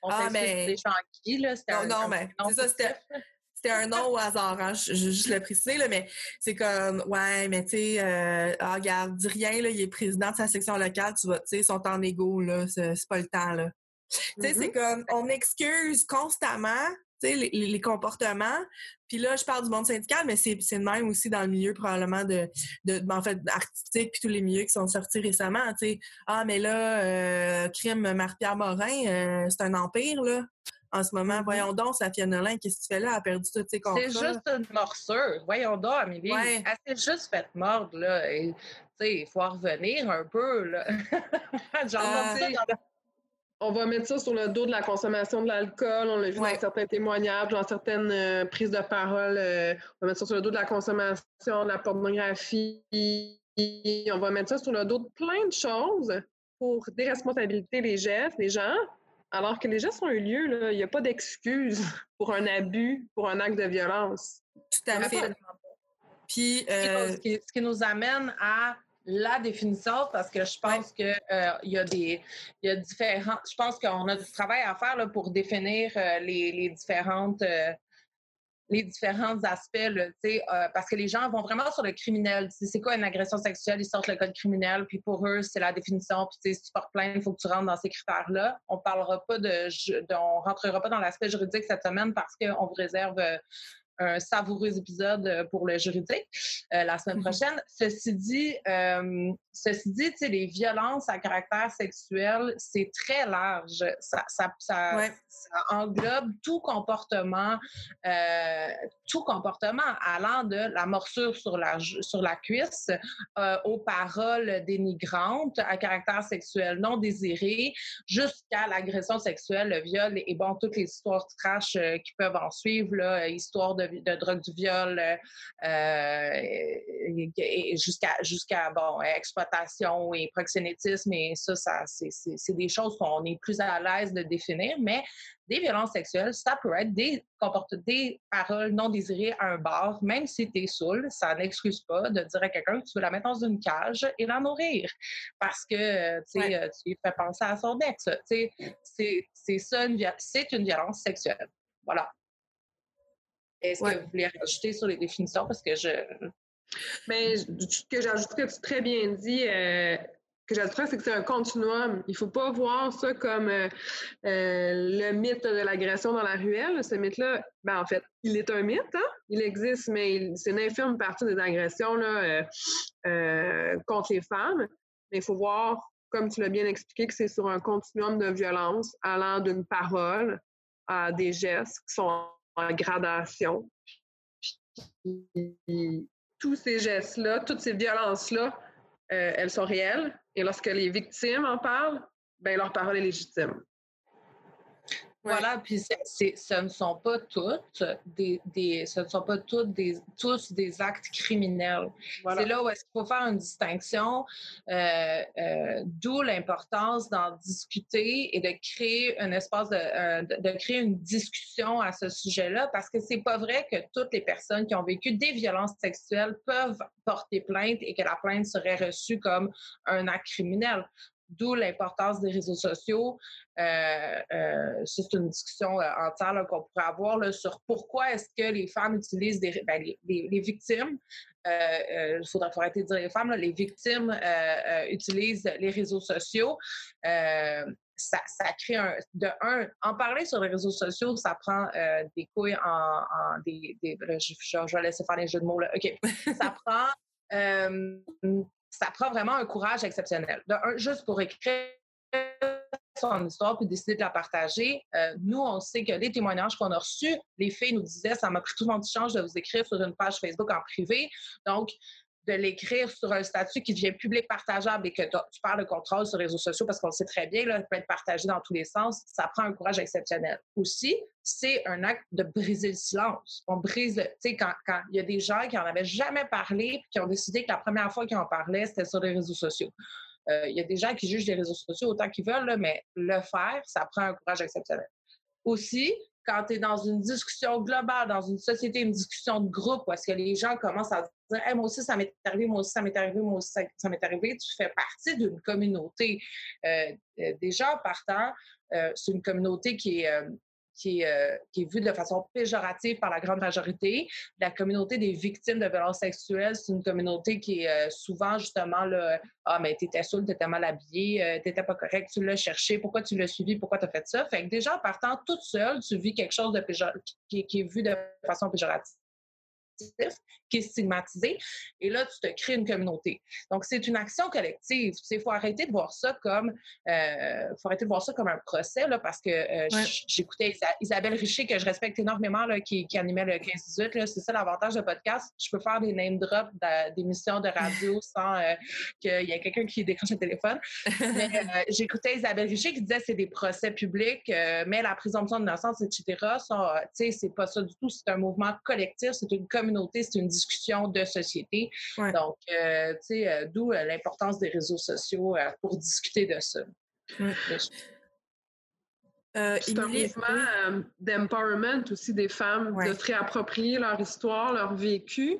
Speaker 2: On ah, mais... Jean-Guy, là.
Speaker 1: Non, non, mais c'est ça, c'était c'était un nom au hasard, hein, je, juste le préciser, là, mais c'est comme, ouais, mais tu sais, euh, ah, regarde, dis rien, là, il est président de sa section locale, tu vois, tu sais, ils sont en égo, là, c'est pas le temps, là. Tu sais, c'est mm-hmm. comme, on excuse constamment, tu sais, les, les, comportements. Puis là, je parle du monde syndical, mais c'est le même aussi dans le milieu probablement de, de, en fait, artistique puis tous les milieux qui sont sortis récemment. Tu sais, ah mais là, euh, crime Marie-Pierre Morin, euh, c'est un empire là en ce moment. Mm-hmm. Voyons donc, Safia Nolin, qu'est-ce que tu fais là? Elle a perdu tous ses contrats.
Speaker 2: C'est juste une morsure. Voyons donc, Amélie. Elle s'est juste faite mordre, là. il faut revenir un peu, là. Genre,
Speaker 3: euh, on va mettre ça sur le dos de la consommation de l'alcool. On l'a vu dans certains témoignages, dans certaines euh, prises de parole. Euh, on va mettre ça sur le dos de la consommation, de la pornographie. On va mettre ça sur le dos de plein de choses pour déresponsabiliser les gestes, les gens, alors que les gestes ont eu lieu, il n'y a pas d'excuse pour un abus, pour un acte de violence.
Speaker 1: Tout à fait.
Speaker 2: Puis, euh, ce, qui, nous amène à la définition, parce que je pense qu'il euh, y a des y a différents. Je pense qu'on a du travail à faire là, pour définir euh, les, les, différentes les différents aspects, euh, parce que les gens vont vraiment sur le criminel. C'est quoi une agression sexuelle? Ils sortent le code criminel, puis pour eux, c'est la définition. Puis si tu portes plainte, il faut que tu rentres dans ces critères-là. On parlera pas de, de on rentrera pas dans l'aspect juridique cette semaine parce qu'on vous réserve euh, un savoureux épisode euh, pour le juridique euh, la semaine mm-hmm. prochaine. Ceci dit, euh, ceci dit, les violences à caractère sexuel, c'est très large. Ça, ça, ça, englobe tout comportement, tout comportement allant de la morsure sur la, sur la cuisse aux paroles dénigrantes à caractère sexuel non désiré jusqu'à l'agression sexuelle, le viol et bon, toutes les histoires de trash qui peuvent en suivre, là, histoire de de drogue du viol euh, euh, jusqu'à jusqu'à bon exploitation et proxénétisme et ça, ça c'est des choses qu'on est plus à l'aise de définir, mais des violences sexuelles, ça peut être des des paroles non désirées à un bar, même si tu es saoul, ça n'excuse pas de dire à quelqu'un que tu veux la mettre dans une cage et la nourrir parce que tu fais penser à son ex. C'est ça, c'est une violence sexuelle. Voilà. Est-ce que vous voulez rajouter sur les définitions? Parce que je.
Speaker 3: Mais ce que j'ajouterais, tu très bien dit, euh, que j'ajouterais, c'est que c'est un continuum. Il ne faut pas voir ça comme euh, euh, le mythe de l'agression dans la ruelle. Ce mythe-là, ben, en fait, il est un mythe, hein? il existe, mais c'est une infime partie des agressions là, contre les femmes. Mais il faut voir, comme tu l'as bien expliqué, que c'est sur un continuum de violence allant d'une parole à des gestes qui sont gradation. tous ces gestes-là, toutes ces violences-là, euh, elles sont réelles. Et lorsque les victimes en parlent, ben leur parole est légitime.
Speaker 2: Voilà, puis ce ne sont pas toutes des, des, ce ne sont pas toutes des, tous des actes criminels. C'est là où est-ce qu'il faut faire une distinction, euh, euh, d'où l'importance d'en discuter et de créer un espace de, euh, de, créer une discussion à ce sujet-là, parce que c'est pas vrai que toutes les personnes qui ont vécu des violences sexuelles peuvent porter plainte et que la plainte serait reçue comme un acte criminel d'où l'importance des réseaux sociaux. Euh, euh, c'est une discussion euh, entière qu'on pourrait avoir sur pourquoi est-ce que les femmes utilisent des, ben, les, victimes. Il faudrait arrêter de dire les femmes, les victimes utilisent les réseaux sociaux. Ça, crée un. De un, en parler sur les réseaux sociaux, ça prend des couilles en. des je, je, vais laisser faire les jeux de mots là. OK. ça prend ça prend vraiment un courage exceptionnel. juste pour écrire son histoire puis décider de la partager. Euh, nous, on sait que les témoignages qu'on a reçus, les filles nous disaient ça m'a pris tout mon change de vous écrire sur une page Facebook en privé. Donc, de l'écrire sur un statut qui devient public partageable et que tu parles de contrôle sur les réseaux sociaux parce qu'on sait très bien, là, peut être partagé dans tous les sens, ça prend un courage exceptionnel. Aussi, c'est un acte de briser le silence. On brise, tu sais, quand, il y a des gens qui n'en avaient jamais parlé et qui ont décidé que la première fois qu'ils en parlaient, c'était sur les réseaux sociaux. Euh, il y a des gens qui jugent les réseaux sociaux autant qu'ils veulent, mais le faire, ça prend un courage exceptionnel. Aussi, quand tu es dans une discussion globale, dans une société, une discussion de groupe, où est-ce que les gens commencent à moi aussi, ça m'est arrivé, moi aussi, ça m'est arrivé, moi aussi, ça, m'est arrivé, tu fais partie d'une communauté. Euh, euh, déjà, partant, c'est une communauté qui est euh, vue de façon péjorative par la grande majorité. La communauté des victimes de violences sexuelles, c'est une communauté qui est euh, souvent justement là, ah, mais t'étais saoul, t'étais mal habillé, euh, t'étais pas correct, tu l'as cherché, pourquoi tu l'as suivi, pourquoi t'as fait ça? Fait que déjà, en partant toute seule, tu vis quelque chose de qui, qui, est vu de façon péjorative qui est stigmatisé. Et là, tu te crées une communauté. Donc, c'est une action collective. Il faut arrêter de voir ça comme euh, faut arrêter de voir ça comme un procès, là, parce que euh, j'écoutais Isabelle Richer, que je respecte énormément, là, qui, animait le 15-18. C'est ça l'avantage de podcast. Je peux faire des name drops d'émissions de radio sans euh, qu'il y ait quelqu'un qui décroche le téléphone. Mais j'écoutais Isabelle Richer qui disait que c'est des procès publics, mais la présomption d'innocence, etc., c'est pas ça du tout. C'est un mouvement collectif, c'est une communauté, c'est une discussion de société. Donc, euh, tu sais, euh, d'où euh, l'importance des réseaux sociaux pour discuter de ça.
Speaker 3: c'est un mouvement d'empowerment aussi des femmes, de se réapproprier leur histoire, leur vécu,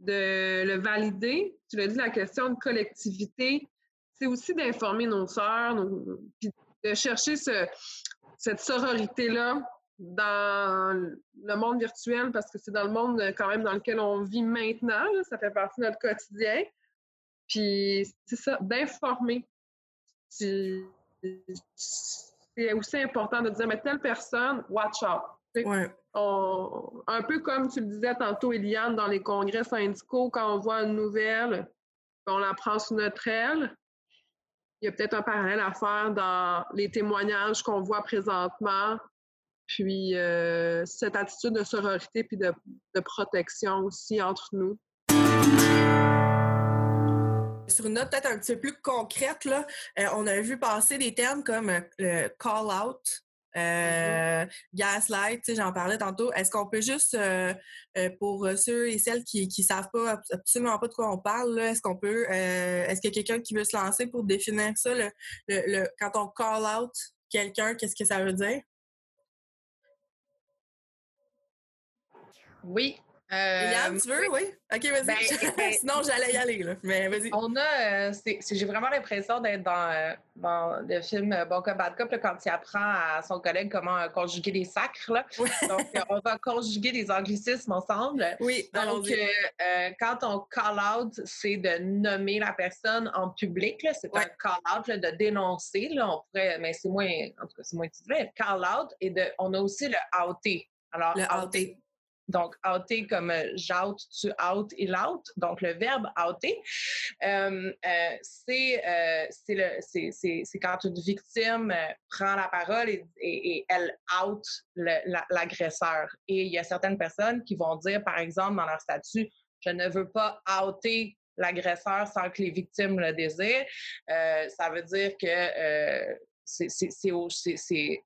Speaker 3: de le valider. Tu l'as dit, la question de collectivité, c'est aussi d'informer nos sœurs, puis de chercher ce, cette sororité-là dans le monde virtuel parce que c'est dans le monde euh, quand même dans lequel on vit maintenant. ça fait partie de notre quotidien. Puis c'est ça, d'informer. C'est aussi important de dire, mais telle personne, watch out. un peu comme tu le disais tantôt, Eliane, dans les congrès syndicaux, quand on voit une nouvelle, on la prend sous notre aile, il y a peut-être un parallèle à faire dans les témoignages qu'on voit présentement puis euh, cette attitude de sororité puis de, protection aussi entre nous.
Speaker 1: Sur une note peut-être un petit peu plus concrète, là, euh, on a vu passer des termes comme euh, le call-out, mm-hmm. gaslight, j'en parlais tantôt. Est-ce qu'on peut juste, pour ceux et celles qui ne savent pas absolument pas de quoi on parle, est-ce qu'on peut, est-ce qu'il y a quelqu'un qui veut se lancer pour définir ça, le quand on call out quelqu'un, qu'est-ce que ça veut dire?
Speaker 2: Oui.
Speaker 1: Yann, tu veux? Oui? OK, vas-y. Ben, ben, Sinon, j'allais y aller, là. Mais vas-y.
Speaker 2: On a... Euh, j'ai vraiment l'impression d'être dans, euh, dans, le film euh, Bon Cop, Bad Cop, quand il apprend à son collègue comment conjuguer les sacres. Là. Donc, on va conjuguer les anglicismes ensemble.
Speaker 1: Oui,
Speaker 2: Donc, quand on call out, c'est de nommer la personne en public. C'est un call out de dénoncer. Là. On pourrait... Mais c'est moins... En tout cas, c'est moins utilisé. Call out. Et de, on a aussi le outer. Alors,
Speaker 1: le outer.
Speaker 2: Donc, outer comme euh, j'out, tu out, il out. Donc, le verbe outer, euh, euh, c'est quand une victime prend la parole et, elle out l'agresseur. et il y a certaines personnes qui vont dire, par exemple, dans leur statut, je ne veux pas outer l'agresseur sans que les victimes le désirent. ça veut dire que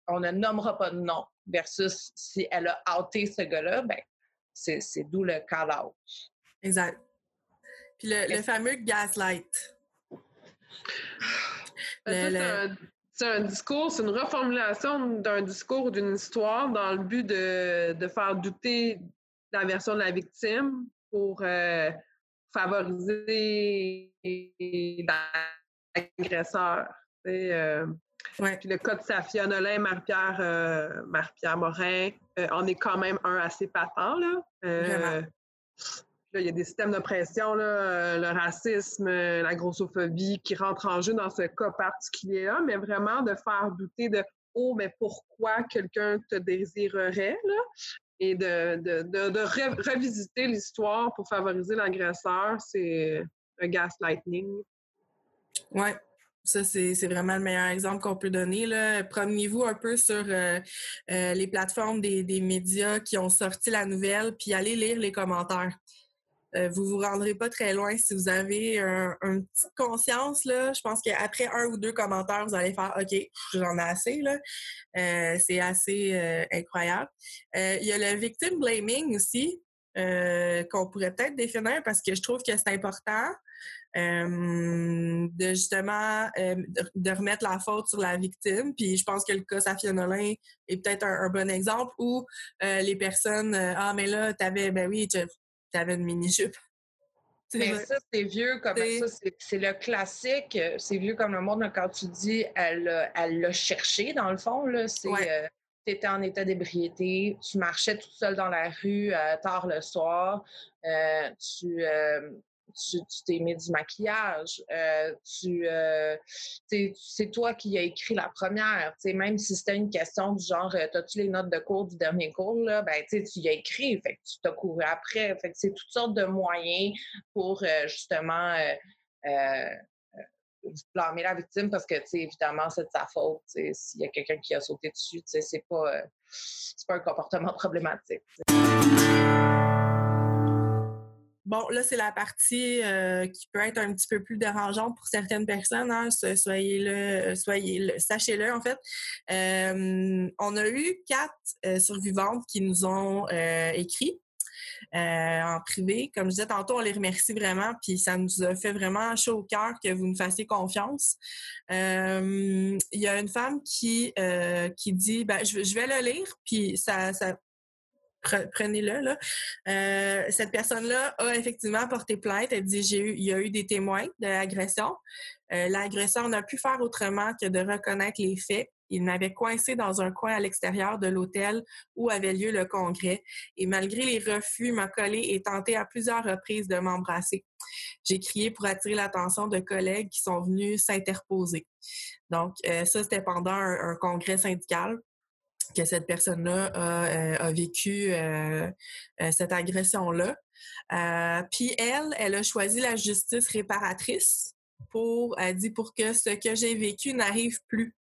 Speaker 2: on ne nommera pas de nom versus si elle a outé ce gars-là, ben, c'est d'où le call-out.
Speaker 1: Exact. Puis le, fameux gaslight.
Speaker 3: Ben, c'est un, discours, c'est une reformulation d'un discours ou d'une histoire dans le but de, faire douter la version de la victime pour euh, favoriser l'agresseur. Euh, puis le cas de Safia Nolin, Marie-Pierre euh, Morin, euh, on est quand même un assez patent. Là. Euh, il y a des systèmes d'oppression, le racisme, la grossophobie qui rentrent en jeu dans ce cas particulier-là, mais vraiment de faire douter de Oh, mais pourquoi quelqu'un te désirerait? Là? Et de, de, de, revisiter l'histoire pour favoriser l'agresseur, c'est le gaslighting.
Speaker 1: Ouais, Ça, c'est vraiment le meilleur exemple qu'on peut donner. Promenez-vous un peu sur euh, euh, les plateformes des, des, médias qui ont sorti la nouvelle, puis allez lire les commentaires. Euh, vous vous rendrez pas très loin si vous avez un, une petite conscience. Là. Je pense qu'après un ou deux commentaires, vous allez faire OK, j'en ai assez. Là. c'est assez incroyable. Il y a le victim blaming aussi, qu'on pourrait peut-être définir parce que je trouve que c'est important. Euh, de justement euh, de, remettre la faute sur la victime. Puis je pense que le cas Safia Nolin est peut-être un, bon exemple où euh, les personnes Ah, mais là, t'avais, ben oui, t'avais une mini-jupe.
Speaker 2: Mais ça, c'est vieux comme ça, c'est le classique. C'est vieux comme le monde quand tu dis elle l'a cherché, dans le fond. C'est tu étais en état d'ébriété, tu marchais toute seule dans la rue tard le soir, tu, tu t'es mis du maquillage, euh, euh, c'est toi qui as écrit la première. Même si c'était une question du genre, euh, as-tu les notes de cours du dernier cours, là, ben, tu y as écrit, fait tu t'as couru après. Fait c'est toutes sortes de moyens pour justement blâmer la victime parce que, évidemment, c'est de sa faute. S'il y a quelqu'un qui a sauté dessus, c'est pas, pas un comportement problématique.
Speaker 1: Bon, là, c'est la partie euh, qui peut être un petit peu plus dérangeante pour certaines personnes. Hein. Soyez-le, soyez-le, sachez-le, en fait. Euh, on a eu quatre euh, survivantes qui nous ont écrit. en privé. Comme je disais tantôt, on les remercie vraiment, puis ça nous a fait vraiment chaud au cœur que vous nous fassiez confiance. Il y a une femme qui, qui dit, ben, je, vais le lire, puis ça prenez-le. Euh, cette personne-là a effectivement porté plainte. Elle dit j'ai eu, il y a eu des témoins de l'agression. Euh, l'agresseur n'a pu faire autrement que de reconnaître les faits. Il m'avait coincé dans un coin à l'extérieur de l'hôtel où avait lieu le congrès et malgré les refus, m'a collé et tenté à plusieurs reprises de m'embrasser. J'ai crié pour attirer l'attention de collègues qui sont venus s'interposer. Donc, euh, ça, c'était pendant un, congrès syndical que cette personne-là a, euh, vécu euh, euh, cette agression-là. puis elle, elle a choisi la justice réparatrice pour, elle dit, pour que ce que j'ai vécu n'arrive plus.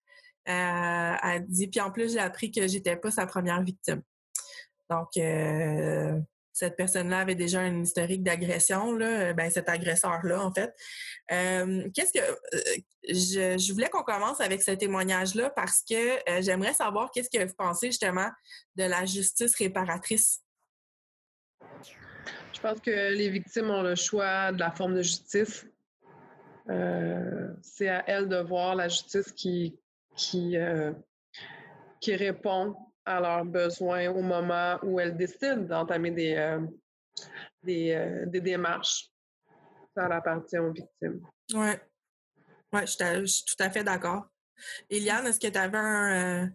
Speaker 1: elle dit, puis en plus, j'ai appris que j'étais pas sa première victime. Donc, cette personne-là avait déjà un historique d'agression, là, ben, cet agresseur-là, en fait. Euh, qu'est-ce que. Euh, je, voulais qu'on commence avec ce témoignage-là parce que euh, j'aimerais savoir qu'est-ce que vous pensez justement de la justice réparatrice.
Speaker 3: Je pense que les victimes ont le choix de la forme de justice. c'est à elles de voir la justice qui, qui, qui répond à leurs besoins au moment où elles décident d'entamer des, euh, euh, des, démarches. Ça appartient aux victimes.
Speaker 1: Oui. Ouais, je, suis tout à fait d'accord. Eliane, est-ce que tu avais euh,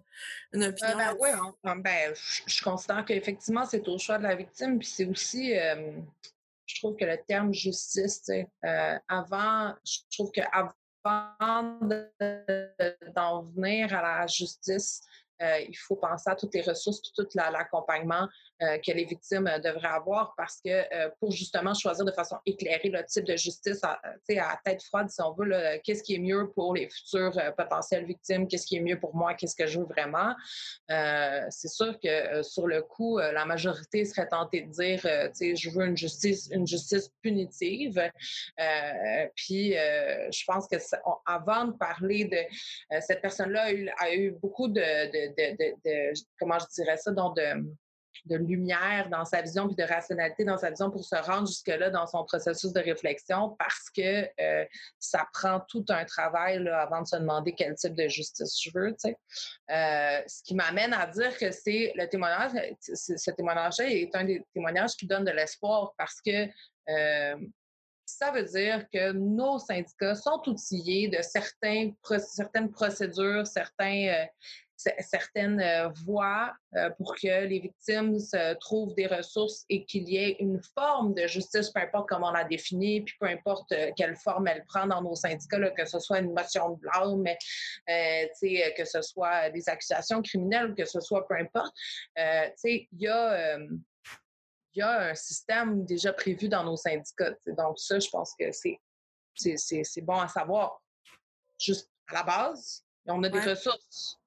Speaker 1: une opinion?
Speaker 2: ben, oui, ben, je, considère qu'effectivement, c'est au choix de la victime. Puis c'est aussi, je trouve que le terme justice, avant, je trouve qu'avant d'en venir à la justice, euh, il faut penser à toutes les ressources, tout, l'accompagnement euh, que les victimes euh, devraient avoir parce que pour justement choisir de façon éclairée le type de justice à, à tête froide, si on veut, qu'est-ce qui est mieux pour les futures potentielles victimes, qu'est-ce qui est mieux pour moi, qu'est-ce que je veux vraiment. c'est sûr que sur le coup, la majorité serait tentée de dire, je veux une justice, une justice punitive. puis je pense que avant de parler de cette personne-là a eu, beaucoup de de, comment je dirais ça, donc de, de lumière dans sa vision puis de rationalité dans sa vision pour se rendre jusque-là dans son processus de réflexion parce que euh, ça prend tout un travail avant de se demander quel type de justice je veux. Euh, ce qui m'amène à dire que c'est le témoignage, ce témoignage-là est un des témoignages qui donne de l'espoir parce que euh, ça veut dire que nos syndicats sont outillés de certaines procédures, certains, certaines euh, voies euh, pour que les victimes se trouvent des ressources et qu'il y ait une forme de justice, peu importe comment on la définit, puis peu importe euh, quelle forme elle prend dans nos syndicats, que ce soit une motion de blâme, que ce soit des accusations criminelles, que ce soit peu importe. il y a il y a un système déjà prévu dans nos syndicats. Donc, ça, je pense que c'est bon à savoir. juste à la base, on a des ressources.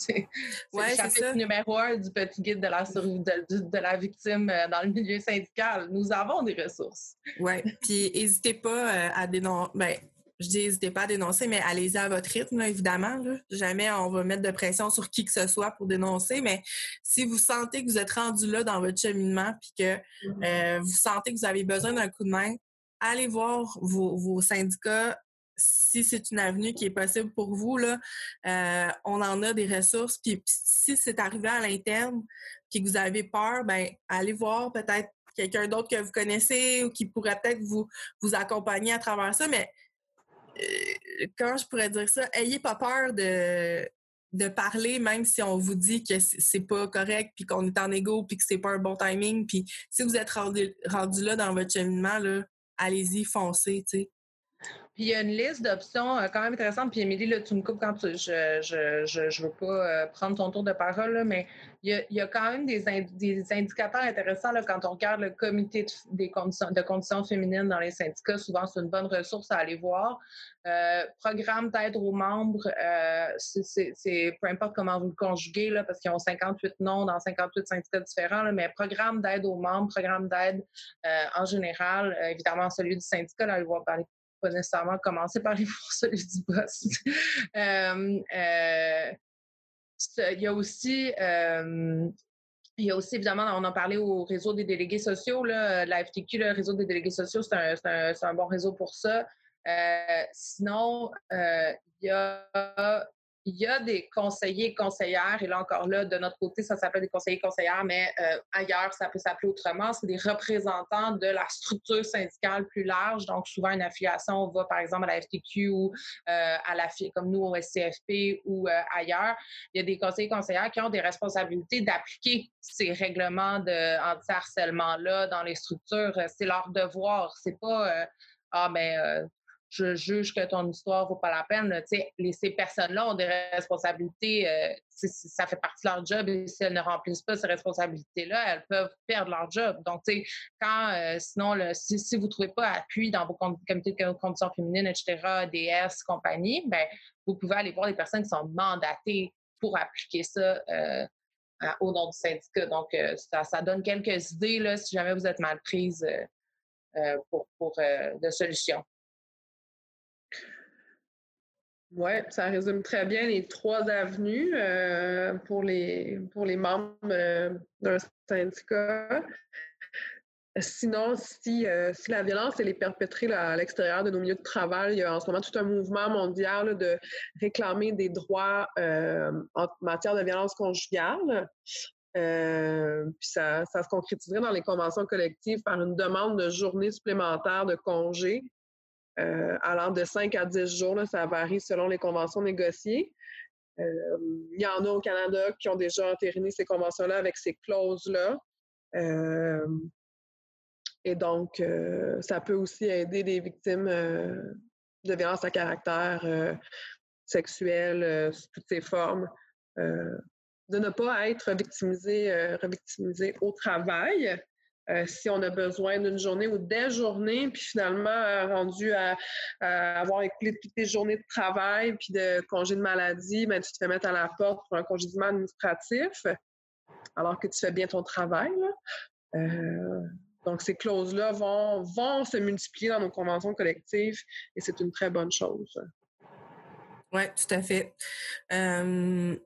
Speaker 2: C'est le chapitre numéro un du petit guide de la, de, la victime euh, dans le milieu syndical. Nous avons des ressources.
Speaker 1: Oui, puis n'hésitez pas euh, à dénoncer. Ben, je dis n'hésitez pas à dénoncer, mais allez-y à votre rythme, évidemment. Jamais on va mettre de pression sur qui que ce soit pour dénoncer, mais si vous sentez que vous êtes rendu là dans votre cheminement, puis que mm-hmm. euh, vous sentez que vous avez besoin d'un coup de main, allez voir vos, syndicats si c'est une avenue qui est possible pour vous, là, euh, on en a des ressources. Puis, si c'est arrivé à l'interne puis que vous avez peur, ben allez voir peut-être quelqu'un d'autre que vous connaissez ou qui pourrait peut-être vous, vous accompagner à travers ça. Mais euh, comment je pourrais dire ça? Ayez pas peur de, de parler, même si on vous dit que c'est pas correct, puis qu'on est en égo, puis que c'est pas un bon timing. Puis si vous êtes rendu, rendu là dans votre cheminement, là, allez-y, foncez, tu sais.
Speaker 2: Puis il y a une liste d'options euh, quand même intéressante. Puis Émilie, là, tu me coupes quand tu, je je, je, je veux pas euh, prendre ton tour de parole, mais il y, a, il y, a, quand même des, des indicateurs intéressants là, quand on regarde le comité de, des conditions, de conditions féminines dans les syndicats. Souvent, c'est une bonne ressource à aller voir. Euh, programme d'aide aux membres, c'est peu importe comment vous le conjuguez, là, parce qu'ils ont 58 noms dans 58 syndicats différents, là, mais programme d'aide aux membres, programme d'aide en général, évidemment celui du syndicat, là, on va parler pas nécessairement commencer par les pour celui du boss. euh, il y a aussi y a aussi, évidemment, on a parlé au réseau des délégués sociaux. Là, la FTQ, le réseau des délégués sociaux, c'est un, un, un, bon réseau pour ça. Euh, sinon, euh, il y a il y a des conseillers conseillères, et là encore là, de notre côté, ça s'appelle des conseillers conseillères, mais euh, ailleurs, ça peut s'appeler autrement. C'est des représentants de la structure syndicale plus large. Donc, souvent, une affiliation va, par exemple, à la FTQ ou euh, à la comme nous au SCFP ou euh, ailleurs. Il y a des conseillers conseillères qui ont des responsabilités d'appliquer ces règlements de anti-harcèlement-là dans les structures. C'est leur devoir. C'est pas ah ben je juge que ton histoire vaut pas la peine. Les, ces personnes-là ont des responsabilités, euh, ça fait partie de leur job et si elles ne remplissent pas ces responsabilités-là, elles peuvent perdre leur job. Donc, quand, euh, sinon, si, vous ne trouvez pas appui dans vos comités de conditions féminines, etc., DS, compagnie, ben, vous pouvez aller voir des personnes qui sont mandatées pour appliquer ça euh, au nom du syndicat. Donc, ça, donne quelques idées là, si jamais vous êtes mal prise pour de solutions.
Speaker 3: Oui, ça résume très bien les trois avenues euh, pour, les, pour les membres euh, d'un syndicat. Sinon, si, euh, si, la violence est perpétrée à l'extérieur de nos milieux de travail, il y a en ce moment tout un mouvement mondial de réclamer des droits en matière de violence conjugale. puis ça, ça se concrétiserait dans les conventions collectives par une demande de journées supplémentaires de congés euh, allant de 5 à 10 jours. Ça varie selon les conventions négociées. Euh, il y en a au Canada qui ont déjà entériné ces conventions-là avec ces clauses-là. Euh, et donc, ça peut aussi aider les victimes de violences à caractère sexuel sous toutes ses formes de ne pas être victimisé, revictimisé au travail, euh, si on a besoin d'une journée ou des journées, puis finalement, euh, rendu à, avoir écoulé toutes tes journées de travail, puis de congé de maladie, ben, tu te fais mettre à la porte pour un congédiement administratif, alors que tu fais bien ton travail. Euh, donc, ces clauses-là vont, vont se multiplier dans nos conventions collectives et c'est une très bonne chose.
Speaker 1: Oui, tout à fait.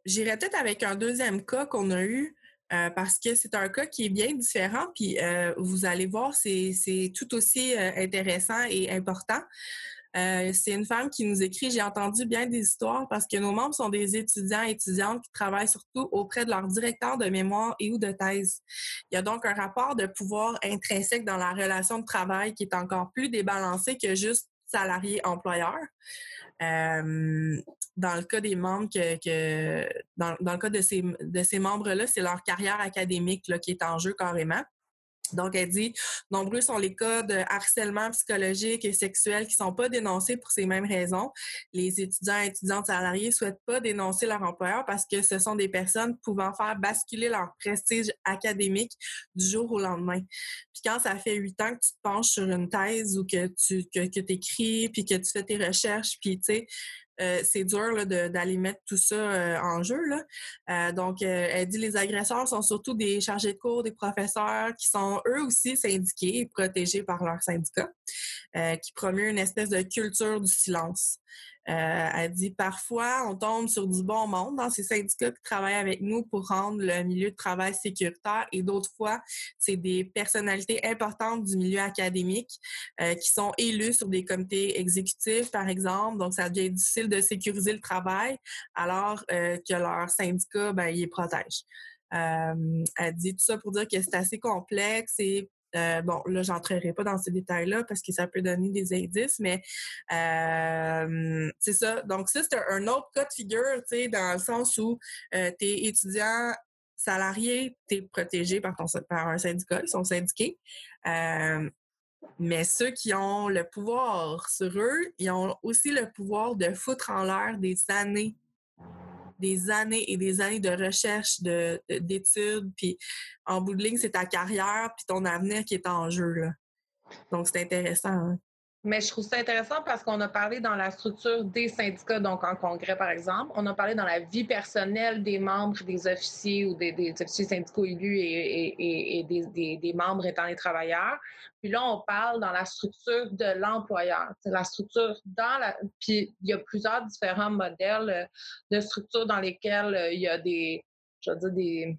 Speaker 1: J'irais peut-être avec un deuxième cas qu'on a eu euh, parce que c'est un cas qui est bien différent, puis euh, vous allez voir, c'est tout aussi euh, intéressant et important. c'est une femme qui nous écrit J'ai entendu bien des histoires parce que nos membres sont des étudiants et étudiantes qui travaillent surtout auprès de leur directeur de mémoire et ou de thèse. Il y a donc un rapport de pouvoir intrinsèque dans la relation de travail qui est encore plus débalancé que juste salarié-employeur. Dans le cas des membres que, dans, le cas de ces, de ces membres-là, c'est leur carrière académique là, qui est en jeu carrément. Donc, elle dit, nombreux sont les cas de harcèlement psychologique et sexuel qui ne sont pas dénoncés pour ces mêmes raisons. Les étudiants et étudiantes salariés ne souhaitent pas dénoncer leur employeur parce que ce sont des personnes pouvant faire basculer leur prestige académique du jour au lendemain. Puis quand ça fait huit ans que tu te penches sur une thèse ou que tu que, que écris, puis que tu fais tes recherches, puis tu sais, euh, c'est dur d'aller mettre tout ça euh, en jeu. Euh, donc, elle dit les agresseurs sont surtout des chargés de cours, des professeurs qui sont eux aussi syndiqués et protégés par leur syndicat, qui promeut une espèce de culture du silence. Euh, elle dit parfois, on tombe sur du bon monde dans ces syndicats qui travaillent avec nous pour rendre le milieu de travail sécuritaire et d'autres fois, c'est des personnalités importantes du milieu académique euh, qui sont élues sur des comités exécutifs, par exemple. Donc, ça devient difficile de sécuriser le travail alors euh, que leur syndicat, ben, il les protège. elle dit tout ça pour dire que c'est assez complexe et euh, bon, là, j'entrerai pas dans ces détails-là parce que ça peut donner des indices, mais euh, c'est ça. Donc, ça, c'est un autre cas de figure, tu sais, dans le sens où euh, tu es étudiant salarié, tu es protégé par, ton, par un syndicat, ils sont syndiqués. mais ceux qui ont le pouvoir sur eux, ils ont aussi le pouvoir de foutre en l'air des années des années et des années de recherche, d'études, puis en bout de ligne, c'est ta carrière puis ton avenir qui est en jeu. Là. Donc, c'est intéressant. Hein.
Speaker 2: Mais je trouve ça intéressant parce qu'on a parlé dans la structure des syndicats, donc en congrès par exemple, on a parlé dans la vie personnelle des membres, des officiers ou des, officiers syndicaux élus et, des, membres étant les travailleurs. Puis là, on parle dans la structure de l'employeur. C'est la structure dans la. Puis il y a plusieurs différents modèles de structures dans lesquelles euh, il y a des, je veux dire, des,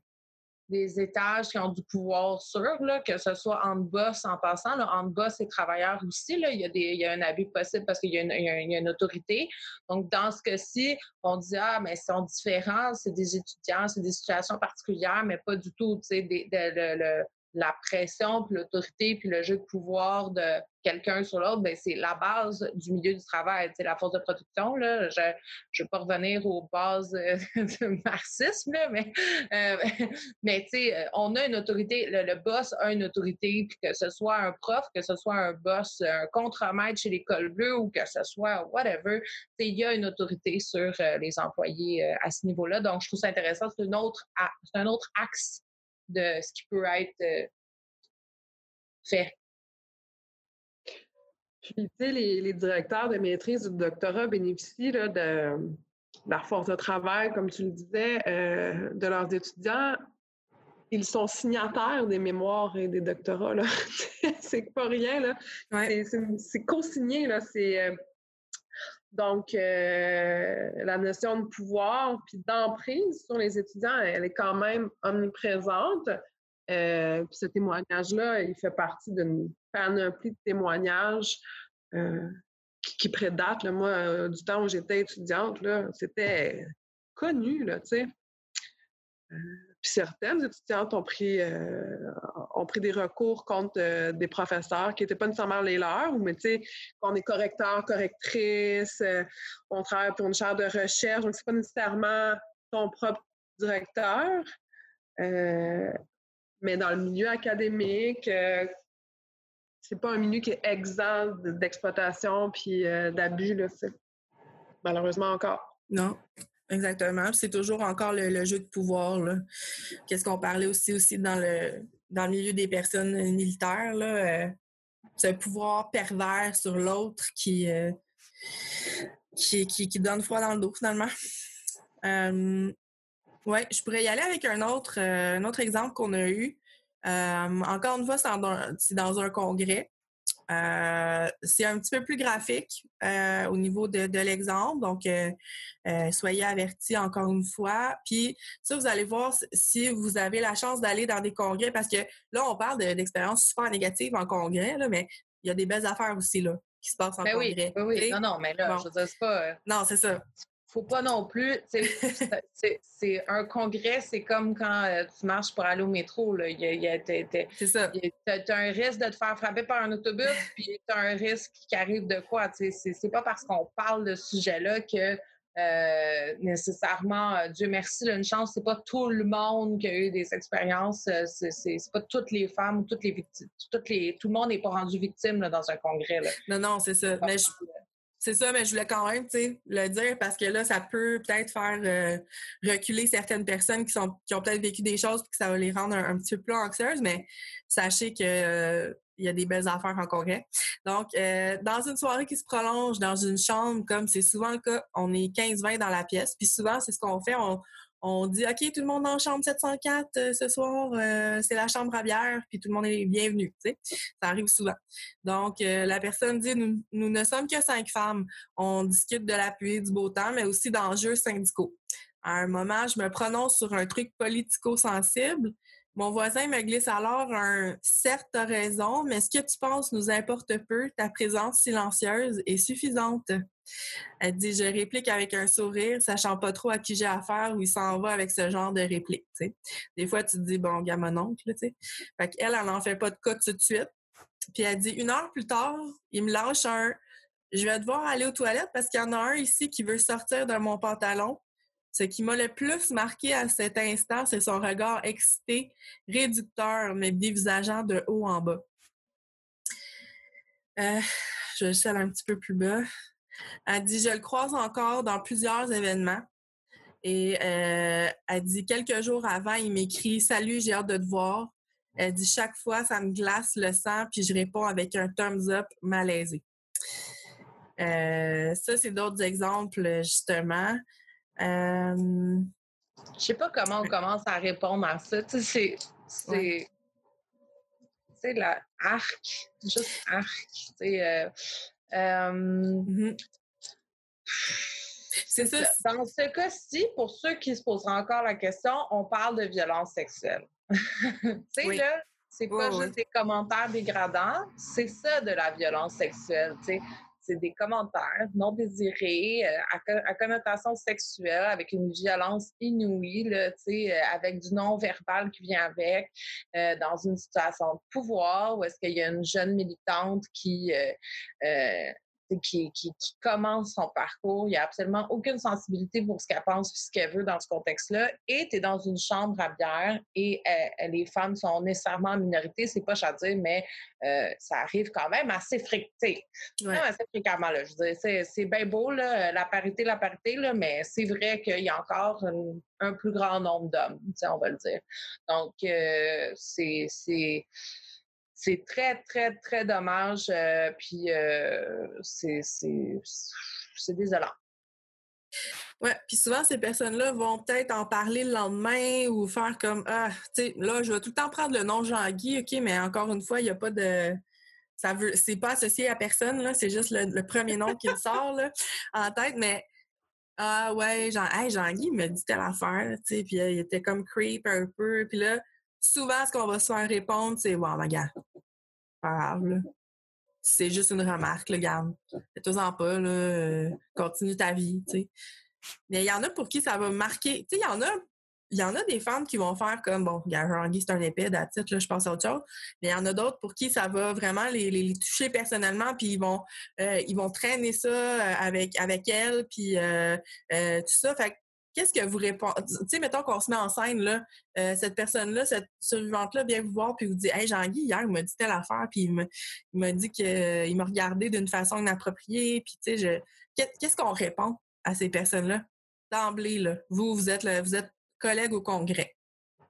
Speaker 2: des étages qui ont du pouvoir sur, là, que ce soit en boss en passant, là, en boss et travailleurs aussi, là, il, y a des, il y a un abus possible parce qu'il y, y, a une autorité. Donc, dans ce cas-ci, on dit, ah, mais ils sont différents, c'est des étudiants, c'est des situations particulières, mais pas du tout, tu sais, le, la pression, puis l'autorité, puis le jeu de pouvoir de quelqu'un sur l'autre, ben c'est la base du milieu du travail. C'est la force de production. Là. Je ne vais pas revenir aux bases euh, du marxisme, là, mais, euh, mais euh, on a une autorité, le, boss a une autorité, puis que ce soit un prof, que ce soit un boss, un contremaître chez l'école bleue ou que ce soit whatever, il y a une autorité sur les employés à ce niveau-là. Donc, je trouve ça intéressant. C'est un autre axe de ce qui peut être euh, fait.
Speaker 3: Puis, tu sais, les, directeurs de maîtrise ou de doctorat bénéficient de, la force de travail, comme tu le disais, euh, de leurs étudiants. Ils sont signataires des mémoires et des doctorats. c'est pas rien. Là. C'est co-signé. C'est, euh, donc, euh, la notion de pouvoir puis d'emprise sur les étudiants, elle est quand même omniprésente. Euh, ce témoignage-là, il fait partie d'une panoplie de témoignages euh, qui, prédatent, moi, du temps où j'étais étudiante. C'était connu, là, tu sais. Certaines étudiantes ont pris, euh, ont pris des recours contre euh, des professeurs qui n'étaient pas nécessairement les leurs, mais tu sais, qu'on est correcteur, correctrice, euh, on travaille pour une chaire de recherche, donc c'est pas nécessairement ton propre directeur. mais dans le milieu académique, c'est pas un milieu qui est exempt d'exploitation puis d'abus, malheureusement encore.
Speaker 1: Non. Exactement. C'est toujours encore le, jeu de pouvoir. Qu'est-ce qu'on parlait aussi, aussi dans le dans le milieu des personnes militaires, là, euh, ce pouvoir pervers sur l'autre qui, euh, qui, qui, donne froid dans le dos finalement. Euh, ouais, je pourrais y aller avec un autre, un autre exemple qu'on a eu. encore une fois, c'est dans, un congrès. Euh, c'est un petit peu plus graphique euh, au niveau de, l'exemple, donc euh, soyez avertis encore une fois. Puis ça, vous allez voir si vous avez la chance d'aller dans des congrès, parce que là, on parle d'expériences super négatives en congrès, là, mais il y a des belles affaires aussi là, qui se passent en
Speaker 2: ben
Speaker 1: congrès.
Speaker 2: Oui, oui, Non, non, mais là, je veux dire, c'est pas...
Speaker 1: Non, c'est ça
Speaker 2: faut pas non plus. C'est un congrès, c'est comme quand euh, tu marches pour aller au métro.
Speaker 1: C'est ça.
Speaker 2: Tu as, un risque de te faire frapper par un autobus, puis tu as un risque qui arrive de quoi? C'est pas parce qu'on parle de ce sujet-là que euh, nécessairement, euh, Dieu merci, une chance, c'est pas tout le monde qui a eu des expériences, euh, c'est pas toutes les femmes ou toutes les victimes, toutes les, tout le monde n'est pas rendu victime dans un congrès.
Speaker 1: Non, non, c'est ça. Mais c'est ça, mais je voulais quand même le dire parce que là, ça peut peut-être faire reculer certaines personnes qui, ont peut-être vécu des choses et que ça va les rendre un, petit peu plus anxieuses, mais sachez que il y a des belles affaires en congrès. Donc, euh, dans une soirée qui se prolonge dans une chambre, comme c'est souvent le cas, on est 15-20 dans la pièce. Puis souvent, c'est ce qu'on fait. Dit, OK, tout le monde en chambre 704 euh, ce soir, euh, c'est la chambre à bière, puis tout le monde est bienvenu. Ça arrive souvent. Donc, la personne dit, nous, nous, ne sommes que cinq femmes. On discute de l'appui du beau temps, mais aussi d'enjeux syndicaux. À un moment, je me prononce sur un truc politico-sensible. Mon voisin me glisse alors un certes, t'as raison, mais ce que tu penses nous importe peu, ta présence silencieuse est suffisante. Elle dit, je réplique avec un sourire, sachant pas trop à qui j'ai affaire ou il s'en va avec ce genre de réplique. Des fois, tu te dis, bon, gars, mon oncle, tu sais. Fait qu'elle, elle n'en fait pas de cas tout de suite. Puis elle dit, une heure plus tard, il me lâche un, je vais devoir aller aux toilettes parce qu'il y en a un ici qui veut sortir de mon pantalon. Ce qui m'a le plus marqué à cet instant, c'est son regard excité, réducteur, mais dévisageant de haut en bas. Euh, je vais un petit peu plus bas. Elle dit Je le croise encore dans plusieurs événements. Et euh, elle dit quelques jours avant, il m'écrit Salut, j'ai hâte de te voir. Elle dit chaque fois, ça me glace le sang, puis je réponds avec un thumbs up malaisé. Euh, ça, c'est d'autres exemples, justement.
Speaker 2: Euh... Je sais pas comment on commence à répondre à ça. Tu sais, c'est. Arc, juste arc. Tu sais, euh, euh, mm-hmm. C'est ça. Dans ce cas-ci, pour ceux qui se poseraient encore la question, on parle de violence sexuelle. tu sais, là, c'est pas juste des commentaires dégradants, c'est ça de la violence sexuelle. Tu sais c'est des commentaires non désirés euh, à, connotation sexuelle avec une violence inouïe, là, euh, avec du non-verbal qui vient avec, euh, dans une situation de pouvoir où est-ce qu'il y a une jeune militante qui qui, qui, commence son parcours. Il n'y a absolument aucune sensibilité pour ce qu'elle pense ce qu'elle veut dans ce contexte-là. Et tu es dans une chambre à bière et euh, les femmes sont nécessairement en minorité. C'est pas à dire, mais euh, ça arrive quand même assez, fréquemment. Là. Je c'est bien beau, là, la parité, la parité, là, mais c'est vrai qu'il y a encore un plus grand nombre d'hommes, on va le dire. Donc, euh, c'est c'est très, très, très dommage. Euh, puis euh, c'est désolant.
Speaker 1: Oui, puis souvent, ces personnes-là vont peut-être en parler le lendemain ou faire comme Ah, tu sais, là, je vais tout le temps prendre le nom Jean-Guy, OK, mais encore une fois, il n'y a pas de. Ça veut. C'est pas associé à personne, là, c'est juste le, premier nom qui me sort là, en tête, mais Ah ouais, Jean, hey, Jean-Guy me dit telle affaire, tu sais, puis euh, il était comme creep un peu. Puis là, souvent, ce qu'on va se faire répondre, c'est Wow, ma gars, C'est juste une remarque, le garde. Fais-toi-en pas, là. Euh, continue ta vie, tu sais. Mais il y en a pour qui ça va marquer. Tu sais, il y en a. Y en a des femmes qui vont faire comme, bon, Jean-Guy, c'est un épée, là, je pense à autre chose. Mais il y en a d'autres pour qui ça va vraiment les, toucher personnellement, puis ils vont, euh, ils vont traîner ça euh, avec, avec elle, puis tout ça. Fait qu'est-ce que vous répondez? Tu sais, mettons qu'on se met en scène, là, euh, cette personne-là, cette survivante-là vient vous voir puis vous dit Hey, Jean-Guy, hier, il m'a dit telle affaire, puis il m'a dit qu'il m'a regardé d'une façon inappropriée, puis tu sais, qu'est-ce qu'on répond à ces personnes-là? D'emblée, là, vous, vous êtes, vous êtes collègue au congrès.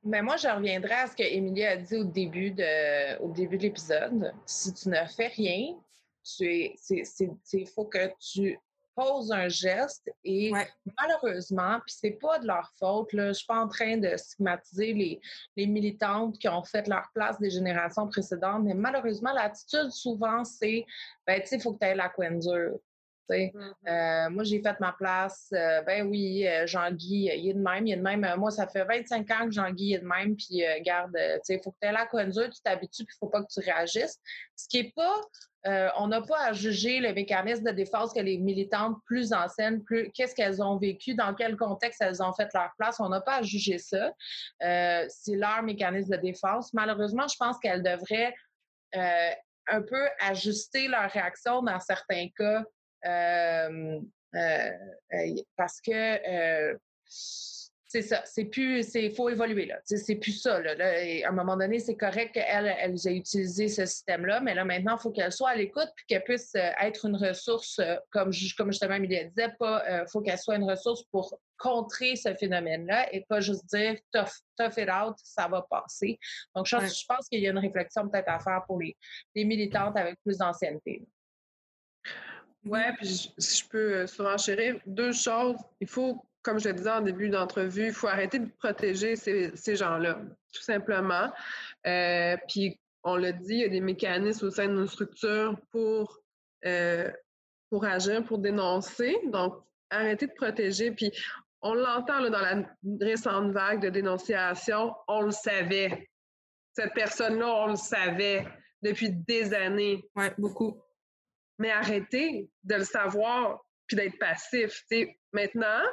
Speaker 2: Mais moi, je reviendrai à ce que Émilie a dit au début de, au début de l'épisode. Si tu ne fais rien, il faut que tu pose un geste et malheureusement, puis c'est pas de leur faute, là, je suis pas en train de stigmatiser les, les militantes qui ont fait leur place des générations précédentes, mais malheureusement, l'attitude souvent, c'est ben, tu sais, il faut que tu aies la coin dure. Mm-hmm. Euh, moi, j'ai fait ma place. Euh, ben oui, euh, Jean-Guy, il est de même. Il est de même. moi, ça fait 25 ans que Jean-Guy est de même. Puis, garde, il faut que tu aies la coin dure, tu t'habitues, puis il faut pas que tu réagisses. Ce qui est pas on n'a pas à juger le mécanisme de défense que les militantes plus anciennes, plus qu'est-ce qu'elles ont vécu, dans quel contexte elles ont fait leur place. On n'a pas à juger ça. C'est leur mécanisme de défense. Malheureusement, je pense qu'elles devraient un peu ajuster leur réaction dans certains cas. Parce que c'est ça. C'est plus, c'est, faut évoluer là. C'est plus ça là. à un moment donné, c'est correct qu'elle, elle ait utilisé ce système-là, mais là maintenant, il faut qu'elle soit à l'écoute puis qu'elle puisse être une ressource, comme comme justement Emilia disait, pas, euh, faut qu'elle soit une ressource pour contrer ce phénomène-là et pas juste dire tough, tough it out, ça va passer. Donc, je, pense qu'il y a une réflexion peut-être à faire pour les, les militantes avec plus d'ancienneté.
Speaker 3: Oui, puis si je peux surenchérir, deux choses. Il faut comme je le disais en début d'entrevue, il faut arrêter de protéger ces, gens-là, tout simplement. Euh, puis, on l'a dit, il y a des mécanismes au sein de nos structures pour, euh, pour agir, pour dénoncer. Donc, arrêter de protéger. Puis, on l'entend dans la récente vague de dénonciation, on le savait. Cette personne-là, on le savait depuis des années.
Speaker 1: Oui, beaucoup.
Speaker 3: Mais arrêter de le savoir puis d'être passif. maintenant,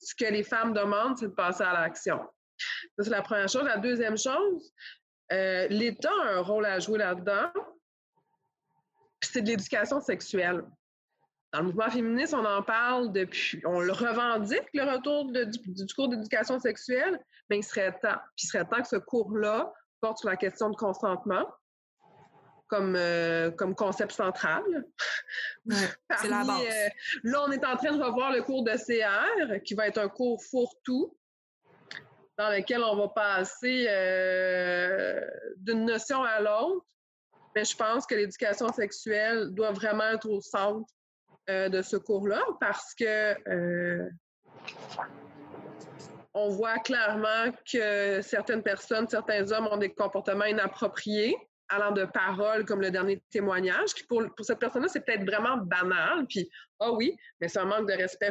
Speaker 3: ce que les femmes demandent, c'est de passer à l'action. Ça, c'est la première chose. La deuxième chose, euh, l'État a un rôle à jouer là-dedans, c'est de l'éducation sexuelle. Dans le mouvement féministe, on en parle depuis, on le revendique, le retour du, cours d'éducation sexuelle, mais il serait temps. Puis il serait temps que ce cours-là porte sur la question de consentement, comme, euh, comme concept central.
Speaker 1: c'est la base. Euh,
Speaker 3: là, on est en train de revoir le cours de CR, qui va être un cours fourre-tout, dans lequel on va passer euh, d'une notion à l'autre. Mais je pense que l'éducation sexuelle doit vraiment être au centre de ce cours-là parce que on voit clairement que certaines personnes, certains hommes ont des comportements inappropriés allant de paroles comme le dernier témoignage, qui pour, pour cette personne-là, c'est peut-être vraiment banal, puis ah oh oui, mais c'est un manque de respect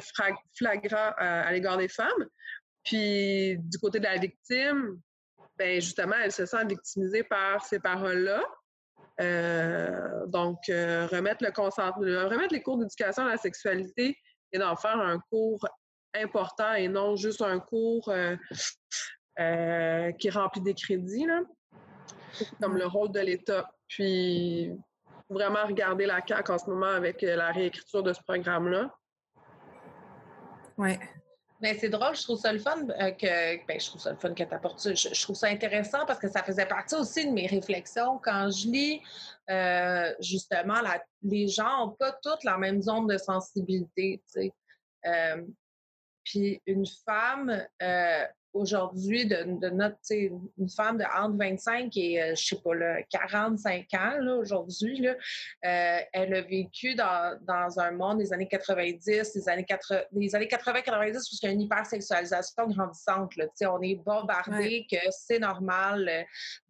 Speaker 3: flagrant à, l'égard des femmes. Puis du côté de la victime, ben justement, elle se sent victimisée par ces paroles-là. Euh, donc, euh, remettre le consentement, remettre les cours d'éducation à la sexualité et d'en faire un cours important et non juste un cours euh, qui remplit des crédits. Là comme le rôle de l'État. Puis vraiment regarder la CAQ en ce moment avec euh, la réécriture de ce programme-là.
Speaker 1: Oui.
Speaker 2: Mais c'est drôle, je trouve ça le fun euh, que. Ben, je trouve ça le fun que tu apportes ça. Je, trouve ça intéressant parce que ça faisait partie aussi de mes réflexions. Quand je lis, euh, justement, les gens n'ont pas toutes la même zone de sensibilité. Tu sais. puis une femme, aujourd'hui de, de notre, une femme de entre 25 et, euh, je sais pas, là, 45 ans, là, aujourd'hui, là, euh, elle a vécu dans, dans, un monde des années 90, des années, 80, des années 80-90, où il y a une hypersexualisation grandissante, là, on est bombardé que c'est normal euh,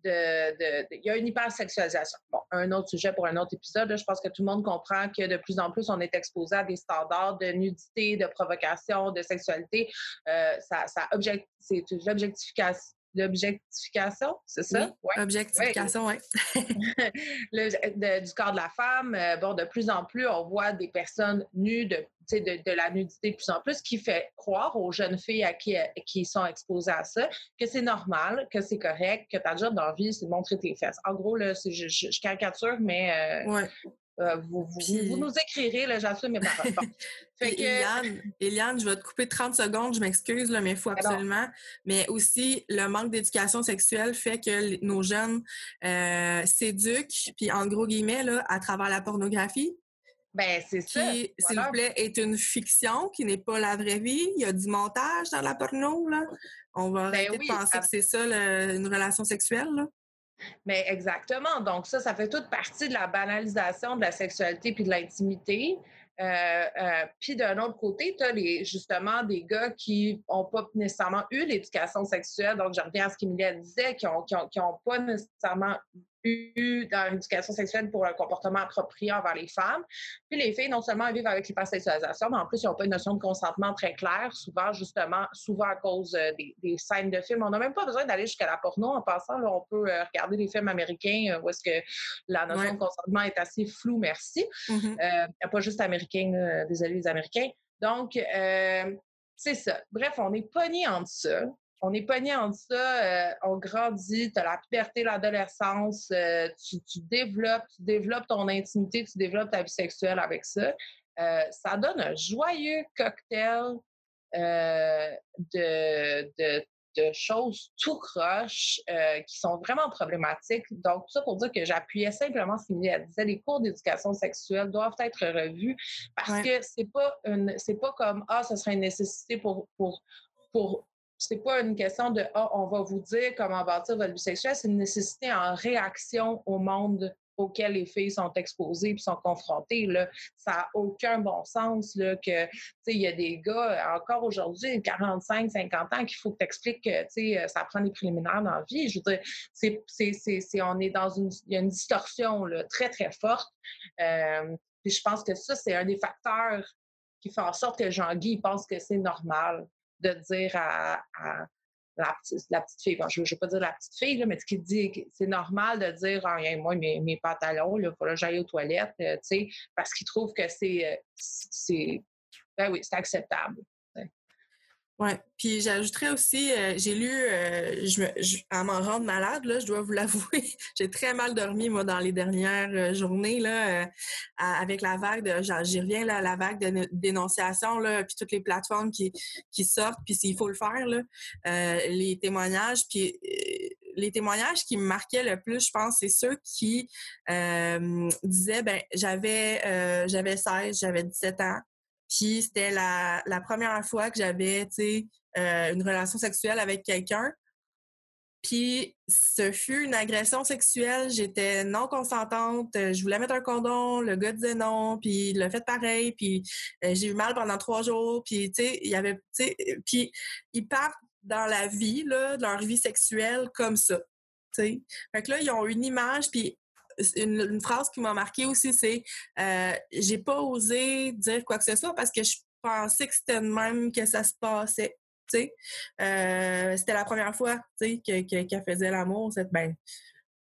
Speaker 2: Il y a une hypersexualisation. Bon, un autre sujet pour un autre épisode, je pense que tout le monde comprend que de plus en plus, on est exposé à des standards de nudité, de provocation, de sexualité. ça, ça objecte c'est l'objectification. L'objectification, c'est ça?
Speaker 1: Oui, objectification, oui.
Speaker 2: du corps de la femme, euh, bon, de plus en plus, on voit des personnes nues de, de, de, la nudité de plus en plus, qui fait croire aux jeunes filles à qui, qui sont exposées à ça que c'est normal, que c'est correct, que ta job dans vie, c'est de montrer tes fesses. En gros, là, je, je, caricature, mais euh, euh, vous, vous, nous écrirez, là, j'assume mes paroles.
Speaker 1: fait que... Eliane, je vais te couper 30 secondes, je m'excuse, mais il faut absolument. Mais aussi, le manque d'éducation sexuelle fait que nos jeunes euh, s'éduquent, puis en gros guillemets, là, à travers la pornographie.
Speaker 2: Ben, c'est ça.
Speaker 1: Qui, s'il vous plaît, est une fiction qui n'est pas la vraie vie. Il y a du montage dans la porno, là. On va ben arrêter de penser que c'est ça, une relation sexuelle, là.
Speaker 2: Mais exactement. Donc, ça, ça fait toute partie de la banalisation de la sexualité puis de l'intimité. Euh, euh, puis d'un autre côté, tu as justement des gars qui n'ont pas nécessairement eu l'éducation sexuelle. Donc, je reviens à ce qu'Emilia disait, qui n'ont ont, qui pas nécessairement eu dans l'éducation sexuelle pour un comportement approprié envers les femmes. Puis les filles, non seulement vivent avec l'hypersexualisation, mais en plus, ils n'ont pas une notion de consentement très claire, souvent, justement, souvent à cause euh, des, scènes de films. On n'a même pas besoin d'aller jusqu'à la porno. En passant, là, on peut euh, regarder des films américains euh, où est-ce que la notion de consentement est assez floue, merci. Mm-hmm. pas juste américain, désolé les Américains. Donc, c'est ça. Bref, on est pogné en ça on est pogné en ça, euh, on grandit, tu as la puberté, l'adolescence, euh, tu, développes, tu développes ton intimité, tu développes ta vie sexuelle avec ça. ça donne un joyeux cocktail de, de, de choses tout croches euh, qui sont vraiment problématiques. Donc, tout ça pour dire que j'appuyais simplement ce qu'elle disait. Les cours d'éducation sexuelle doivent être revus parce que c'est pas une, c'est pas comme ah, ce serait une nécessité pour pour pour c'est pas une question de ah, on va vous dire comment bâtir votre vie sexuelle, c'est une nécessité en réaction au monde auxquels les filles sont exposées et sont confrontées. Là. Ça n'a aucun bon sens là, que il y a des gars, encore aujourd'hui, 45, 50 ans, qu'il faut que tu expliques que ça prend des préliminaires dans la vie. Je veux dire, c'est, c'est, on est dans une, il y a une distorsion là, très, très forte. Euh, je pense que ça, c'est un des facteurs qui fait en sorte que Jean-Guy pense que c'est normal de dire à la, petite fille, je ne veux pas dire la petite fille, mais qui dit que c'est normal de dire ah, moi, mes, pantalons, il faut que j'aille aux toilettes, euh, parce qu'il trouve que c'est, euh, ben oui, c'est acceptable.
Speaker 1: Oui, puis j'ajouterais aussi, euh, j'ai lu, euh, je, me, à m'en rendre malade, là, je dois vous l'avouer, j'ai très mal dormi, moi, dans les dernières euh, journées, là, avec la vague de, j'y reviens, là, la vague de dénonciation, là, puis toutes les plateformes qui, qui sortent, puis s'il faut le faire, là, les témoignages, puis les témoignages qui me marquaient le plus, je pense, c'est ceux qui disaient, ben j'avais, j'avais 16, j'avais 17 ans, puis c'était la, première fois que j'avais, euh, une relation sexuelle avec quelqu'un. Puis ce fut une agression sexuelle. J'étais non consentante. Je voulais mettre un condom. Le gars disait non. Puis il l'a fait pareil. Puis euh, j'ai eu mal pendant trois jours. Puis tu sais, il y avait, tu sais, puis ils partent dans la vie là, de leur vie sexuelle comme ça. Tu. Fait que là, ils ont une image. Puis une, phrase qui m'a marqué aussi, c'est euh, j'ai pas osé dire quoi que ce soit parce que je pensais que c'était de même que ça se passait. Euh, c'était la première fois qu'elle faisait l'amour. Ben,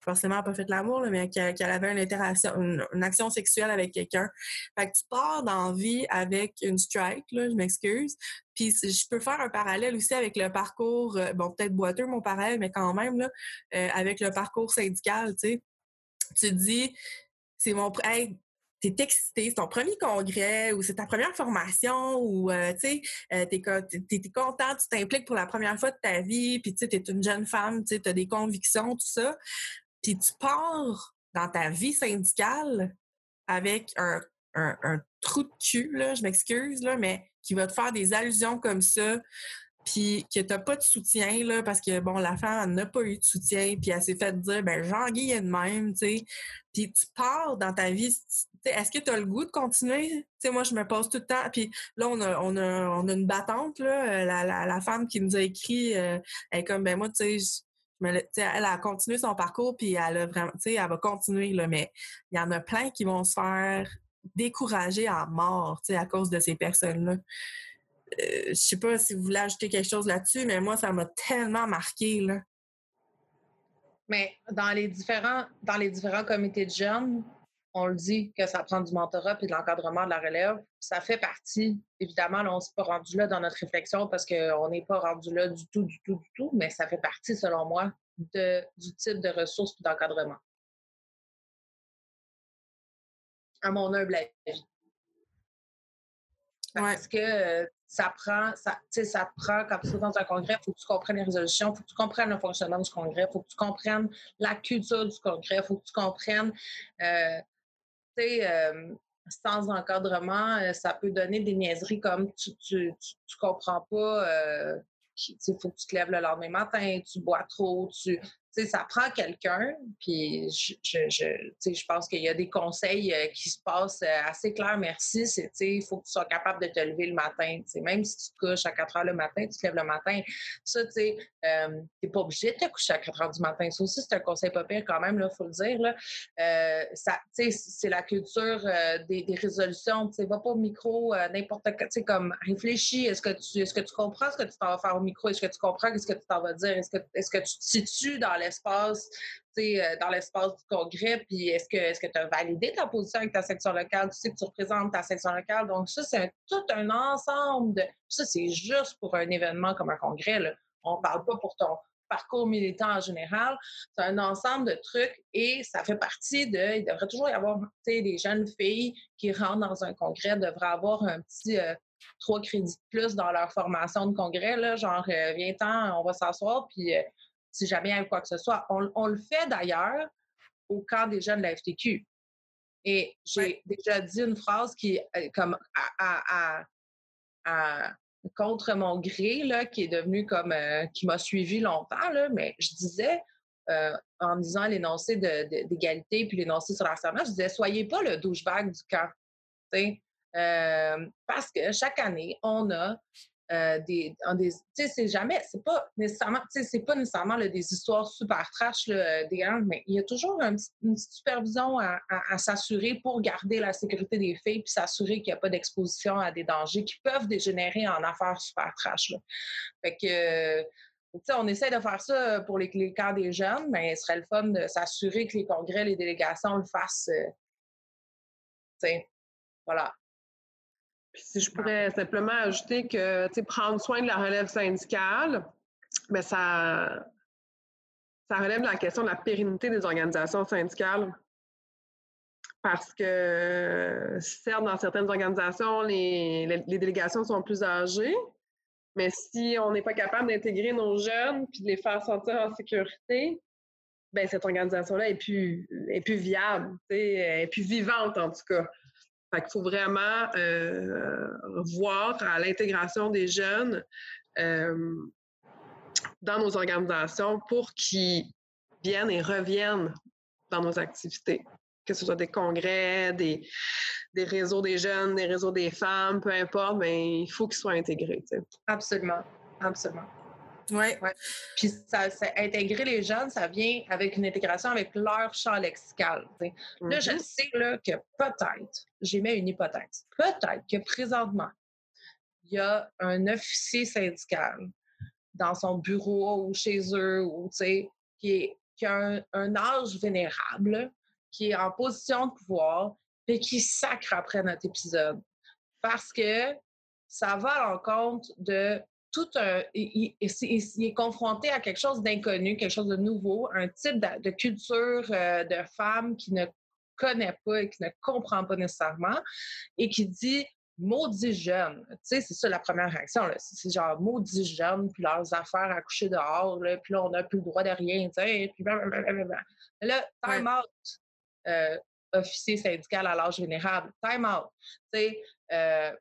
Speaker 1: forcément, elle n'a pas fait l'amour, mais qu'elle avait une interaction, une, action sexuelle avec quelqu'un. Fait que tu pars dans vie avec une strike, là, je m'excuse. Puis je peux faire un parallèle aussi avec le parcours, euh, bon, peut-être boiteux mon parallèle, mais quand même, là, euh, avec le parcours syndical, tu sais tu te dis, c'est mon... Hey, t'es excité, c'est ton premier congrès ou c'est ta première formation ou euh, tu sais, euh, t'es, es, content, tu t'impliques pour la première fois de ta vie, puis tu t'es une jeune femme, tu t'as des convictions, tout ça. Puis tu pars dans ta vie syndicale avec un, un, un trou de cul, là, je m'excuse, là, mais qui va te faire des allusions comme ça puis que t'as pas de soutien, là, parce que, bon, la femme n'a pas eu de soutien, puis elle s'est fait dire, ben Jean-Guy de même, tu sais. Puis tu pars dans ta vie, est-ce que tu as le goût de continuer? Tu moi, je me pose tout le temps, puis là, on a, on a, on a une battante, là, euh, la, la, la femme qui nous a écrit, euh, elle est comme, ben moi, tu sais, elle a continué son parcours, puis elle a vraiment, elle va continuer, là, mais il y en a plein qui vont se faire décourager à mort, tu à cause de ces personnes-là. Euh, je sais pas si vous voulez ajouter quelque chose là-dessus, mais moi, ça m'a tellement marqué. Là.
Speaker 2: Mais dans les différents, dans les différents comités de jeunes, on le dit que ça prend du mentorat et de l'encadrement de la relève. Ça fait partie, évidemment, là, on ne s'est pas rendu là dans notre réflexion parce qu'on n'est pas rendu là du tout, du tout, du tout, mais ça fait partie, selon moi, de, du type de ressources et d'encadrement. À mon humble avis. Parce que euh, ça prend, ça, ça prend, quand tu es dans un congrès, il faut que tu comprennes les résolutions, il faut que tu comprennes le fonctionnement du congrès, il faut que tu comprennes la culture du congrès, il faut que tu comprennes, euh, tu sais, euh, sans encadrement, euh, ça peut donner des niaiseries comme tu, tu, tu, comprends pas, il faut que tu te lèves le lendemain matin, tu bois trop, tu, ça prend quelqu'un, puis je, je, je pense qu'il y a des conseils euh, qui se passent euh, assez clairs, merci. Il faut que tu sois capable de te lever le matin. Même si tu te couches à 4 heures le matin, tu te lèves le matin. Ça, tu sais, euh, pas obligé de te coucher à 4 heures du matin. Ça aussi, c'est un conseil pas pire quand même, il faut le dire. Là. c'est la culture des, résolutions. Tu va pas au micro, n'importe quoi. comme réfléchis. Est-ce que, tu, est -ce que tu comprends ce que tu t'en vas faire au micro? Est-ce que tu comprends ce que tu t'en vas dire? Est-ce que, est -ce que tu te situes dans l'espace, euh, dans l'espace du congrès, puis est-ce que est-ce que tu as validé ta position avec ta section locale, tu sais que tu représentes ta section locale. Donc, ça, c'est tout un ensemble de. Ça, c'est juste pour un événement comme un congrès. Là. On parle pas pour ton parcours militant en général. C'est un ensemble de trucs et ça fait partie de. Il devrait toujours y avoir des jeunes filles qui rentrent dans un congrès, devraient avoir un petit. Euh, trois crédits de plus dans leur formation de congrès, là, genre, euh, viens-t'en, on va s'asseoir, puis si jamais il y a quoi que ce soit. On, le fait d'ailleurs au camp des jeunes de la FTQ. Et j'ai déjà dit une phrase qui, comme, à, contre mon gré, là, qui est devenu comme, euh, qui m'a suivi longtemps, là, mais je disais, euh, en disant l'énoncé d'égalité puis l'énoncé sur l'harcèlement, je disais, soyez pas le douchebag du camp. Euh, parce que chaque année, on a euh, c'est jamais, c'est pas nécessairement, c'est pas nécessairement des histoires super trash là, des gangs, mais il y a toujours une supervision à, s'assurer pour garder la sécurité des filles puis s'assurer qu'il n'y a pas d'exposition à des dangers qui peuvent dégénérer en affaires super trash. Fait que, sais, on essaie de faire ça pour les, camps des jeunes, mais ce serait le fun de s'assurer que les congrès, les délégations le fassent. Euh, voilà.
Speaker 3: Puis si je pourrais simplement ajouter que prendre soin de la relève syndicale, bien, ça, ça relève la question de la pérennité des organisations syndicales. Parce que, certes, dans certaines organisations, les, les, délégations sont plus âgées, mais si on n'est pas capable d'intégrer nos jeunes puis de les faire sentir en sécurité, ben cette organisation-là est plus, est plus viable, est plus vivante en tout cas. Fait qu'il faut vraiment euh, voir à l'intégration des jeunes euh, dans nos organisations pour qu'ils viennent et reviennent dans nos activités, que ce soit des congrès, des, des réseaux des jeunes, des réseaux des femmes, peu importe, mais il faut qu'ils soient intégrés.
Speaker 2: Absolument, absolument.
Speaker 1: Oui.
Speaker 2: Ouais. Puis ça, intégrer les jeunes, ça vient avec une intégration avec leur champ lexical. Là, je mm-hmm. sais là, que peut-être, j'émets une hypothèse, peut-être que présentement, il y a un officier syndical dans son bureau ou chez eux, ou, qui, est, qui a un, un, âge vénérable, qui est en position de pouvoir, et qui sacre après notre épisode. Parce que ça va à l'encontre de tout un. Il, est confronté à quelque chose d'inconnu, quelque chose de nouveau, un type de, culture euh, de femme qui ne connaît pas et qui ne comprend pas nécessairement et qui dit maudit jeune. Tu sais, c'est ça la première réaction. C'est genre maudit jeune, puis leurs affaires à coucher dehors, là, puis là, on n'a plus le droit de rien, tu sais, puis blablabla. Là, time out, euh, officier syndical à l'âge vénérable, time out. Tu sais, euh,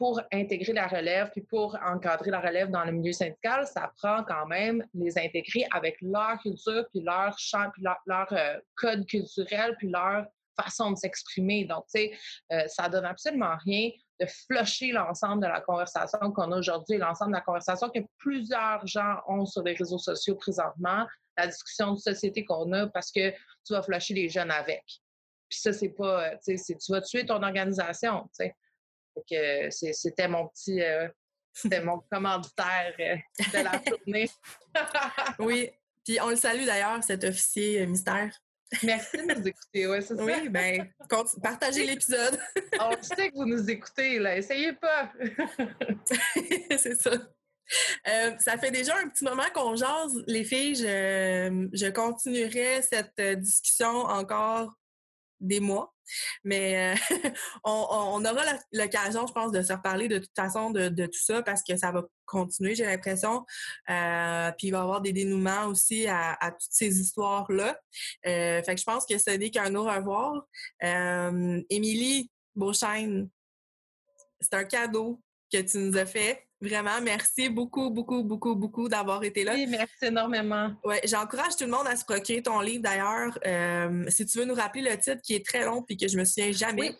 Speaker 2: pour intégrer la relève, puis pour encadrer la relève dans le milieu syndical, ça prend quand même les intégrer avec leur culture, puis leur champ, puis leur, euh, code culturel, puis leur façon de s'exprimer. Donc, tu sais, euh, ça donne absolument rien de flusher l'ensemble de la conversation qu'on a aujourd'hui, l'ensemble de la conversation que plusieurs gens ont sur les réseaux sociaux présentement, la discussion de société qu'on a parce que tu vas flusher les jeunes avec. Puis ça, c'est pas, euh, tu sais, tu vas tuer ton organisation, tu sais c'était mon petit, euh, c'était mon commanditaire euh, de la tournée.
Speaker 1: oui. Puis on le salue d'ailleurs, cet officier euh, mystère.
Speaker 2: Merci de nous écouter, ouais, c'est
Speaker 1: Oui, bien, partagez l'épisode.
Speaker 2: on sait que vous nous écoutez, là. Essayez pas.
Speaker 1: c'est ça. ça fait déjà un petit moment qu'on jase, les filles. Je, je continuerai cette discussion encore des mois. Mais euh, on, aura l'occasion, je pense, de se reparler de toute façon de, tout ça parce que ça va continuer, j'ai l'impression. Euh, puis il va y avoir des dénouements aussi à, toutes ces histoires-là. Euh, fait que je pense que ce n'est qu'un au revoir. Émilie Beauchesne, c'est un cadeau que tu nous as fait. Vraiment, merci beaucoup, beaucoup, beaucoup, beaucoup d'avoir été là.
Speaker 2: Oui, merci énormément.
Speaker 1: Ouais, j'encourage tout le monde à se procurer ton livre d'ailleurs. Euh, si tu veux nous rappeler le titre qui est très long puis que je me souviens jamais.
Speaker 3: Oui.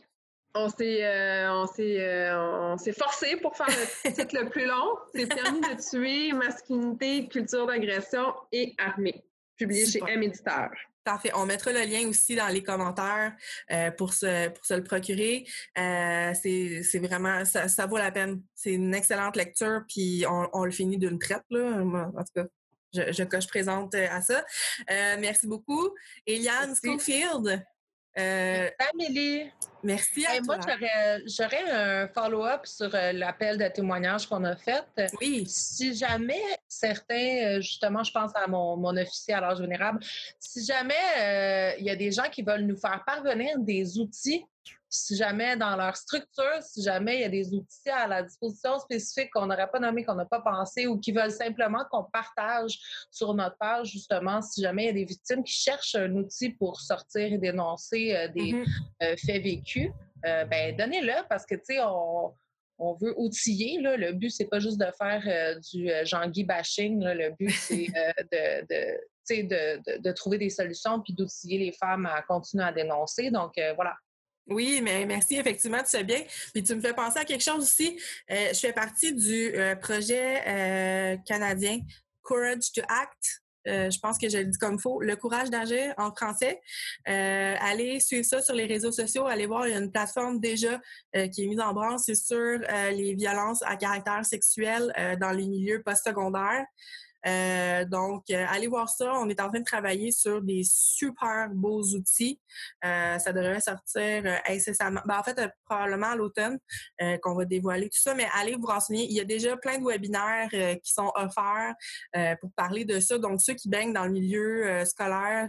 Speaker 3: On s'est euh, on s'est euh, on s'est forcé pour faire le titre le plus long. C'est permis de tuer masculinité, culture d'agression et armée, publié chez M éditeur.
Speaker 1: Parfait. On mettra le lien aussi dans les commentaires euh, pour, se, pour se le procurer. Euh, c'est vraiment, ça, ça, vaut la peine. C'est une excellente lecture, puis on, on le finit d'une traite. Là. En tout cas, je, je coche présente à ça. Euh, merci beaucoup. Eliane Schofield. Euh,
Speaker 4: Amélie.
Speaker 1: Merci à
Speaker 4: toi. Moi, j'aurais un follow-up sur euh, l'appel de témoignage qu'on a fait.
Speaker 1: Oui.
Speaker 4: Si jamais certains, euh, justement, je pense à mon, mon officier à l'âge vénérable, si jamais il y a des gens qui veulent nous faire parvenir des outils si jamais dans leur structure, si jamais il y a des outils à la disposition spécifique qu'on n'aurait pas nommé, qu'on n'a pas pensé ou qui veulent simplement qu'on partage sur notre page, justement, si jamais il y a des victimes qui cherchent un outil pour sortir et dénoncer euh, des mm-hmm. euh, faits vécus, euh, ben donnez-le parce que, tu sais, on, on veut outiller. Là. Le but, c'est pas juste de faire du Jean-Guy bashing. Le but, c'est de, de, de, de, trouver des solutions puis d'outiller les femmes à continuer à dénoncer. Donc, voilà,
Speaker 1: oui, mais merci, effectivement, tu sais bien. Puis tu me fais penser à quelque chose aussi. Euh, je fais partie du euh, projet euh, canadien Courage to Act. je pense que je le dis comme faux, le courage d'agir en français. allez suivre ça sur les réseaux sociaux, allez voir, il y a une plateforme déjà qui est mise en branche, c'est sur les violences à caractère sexuel dans les milieux postsecondaires. Euh, donc, euh, allez voir ça. On est en train de travailler sur des super beaux outils. Euh, ça devrait sortir incessamment. Ben, en fait, probablement à l'automne qu'on va dévoiler tout ça, mais allez vous renseigner. Il y a déjà plein de webinaires qui sont offerts pour parler de ça. Donc, ceux qui baignent dans le milieu scolaire,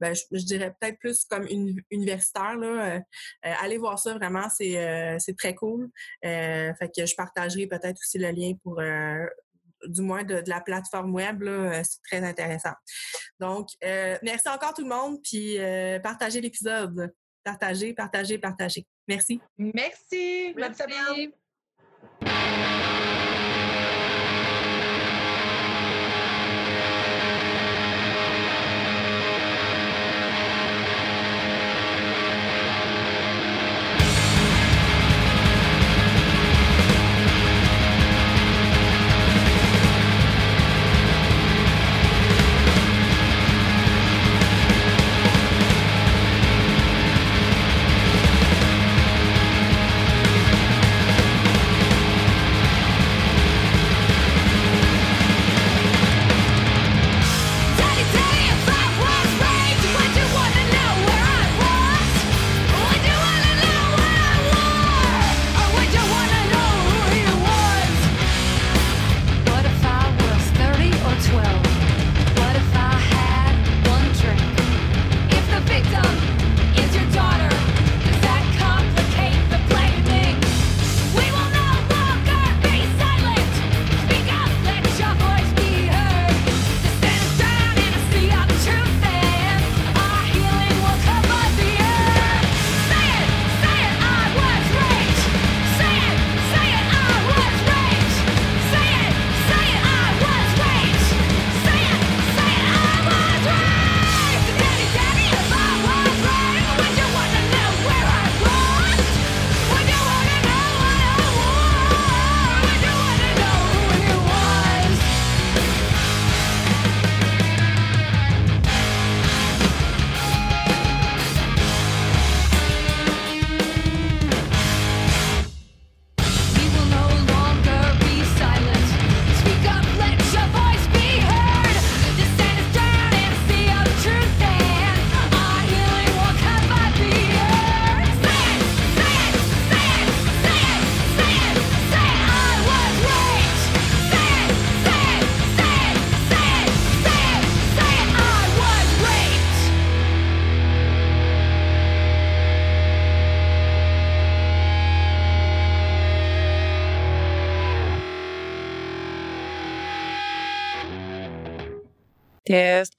Speaker 1: ben, je, dirais peut-être plus comme universitaire, là, allez voir ça vraiment, c'est très cool. fait que je partagerai peut-être aussi le lien pour du moins de, la plateforme web, euh, c'est très intéressant. Donc, euh, merci encore tout le monde, puis euh, partagez l'épisode. Partagez, partagez, partagez. Merci.
Speaker 4: Merci. Bonne semaine.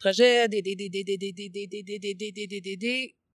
Speaker 5: Test, projet, des, des, des, des, des, des, des, des, des, des, des, des, des,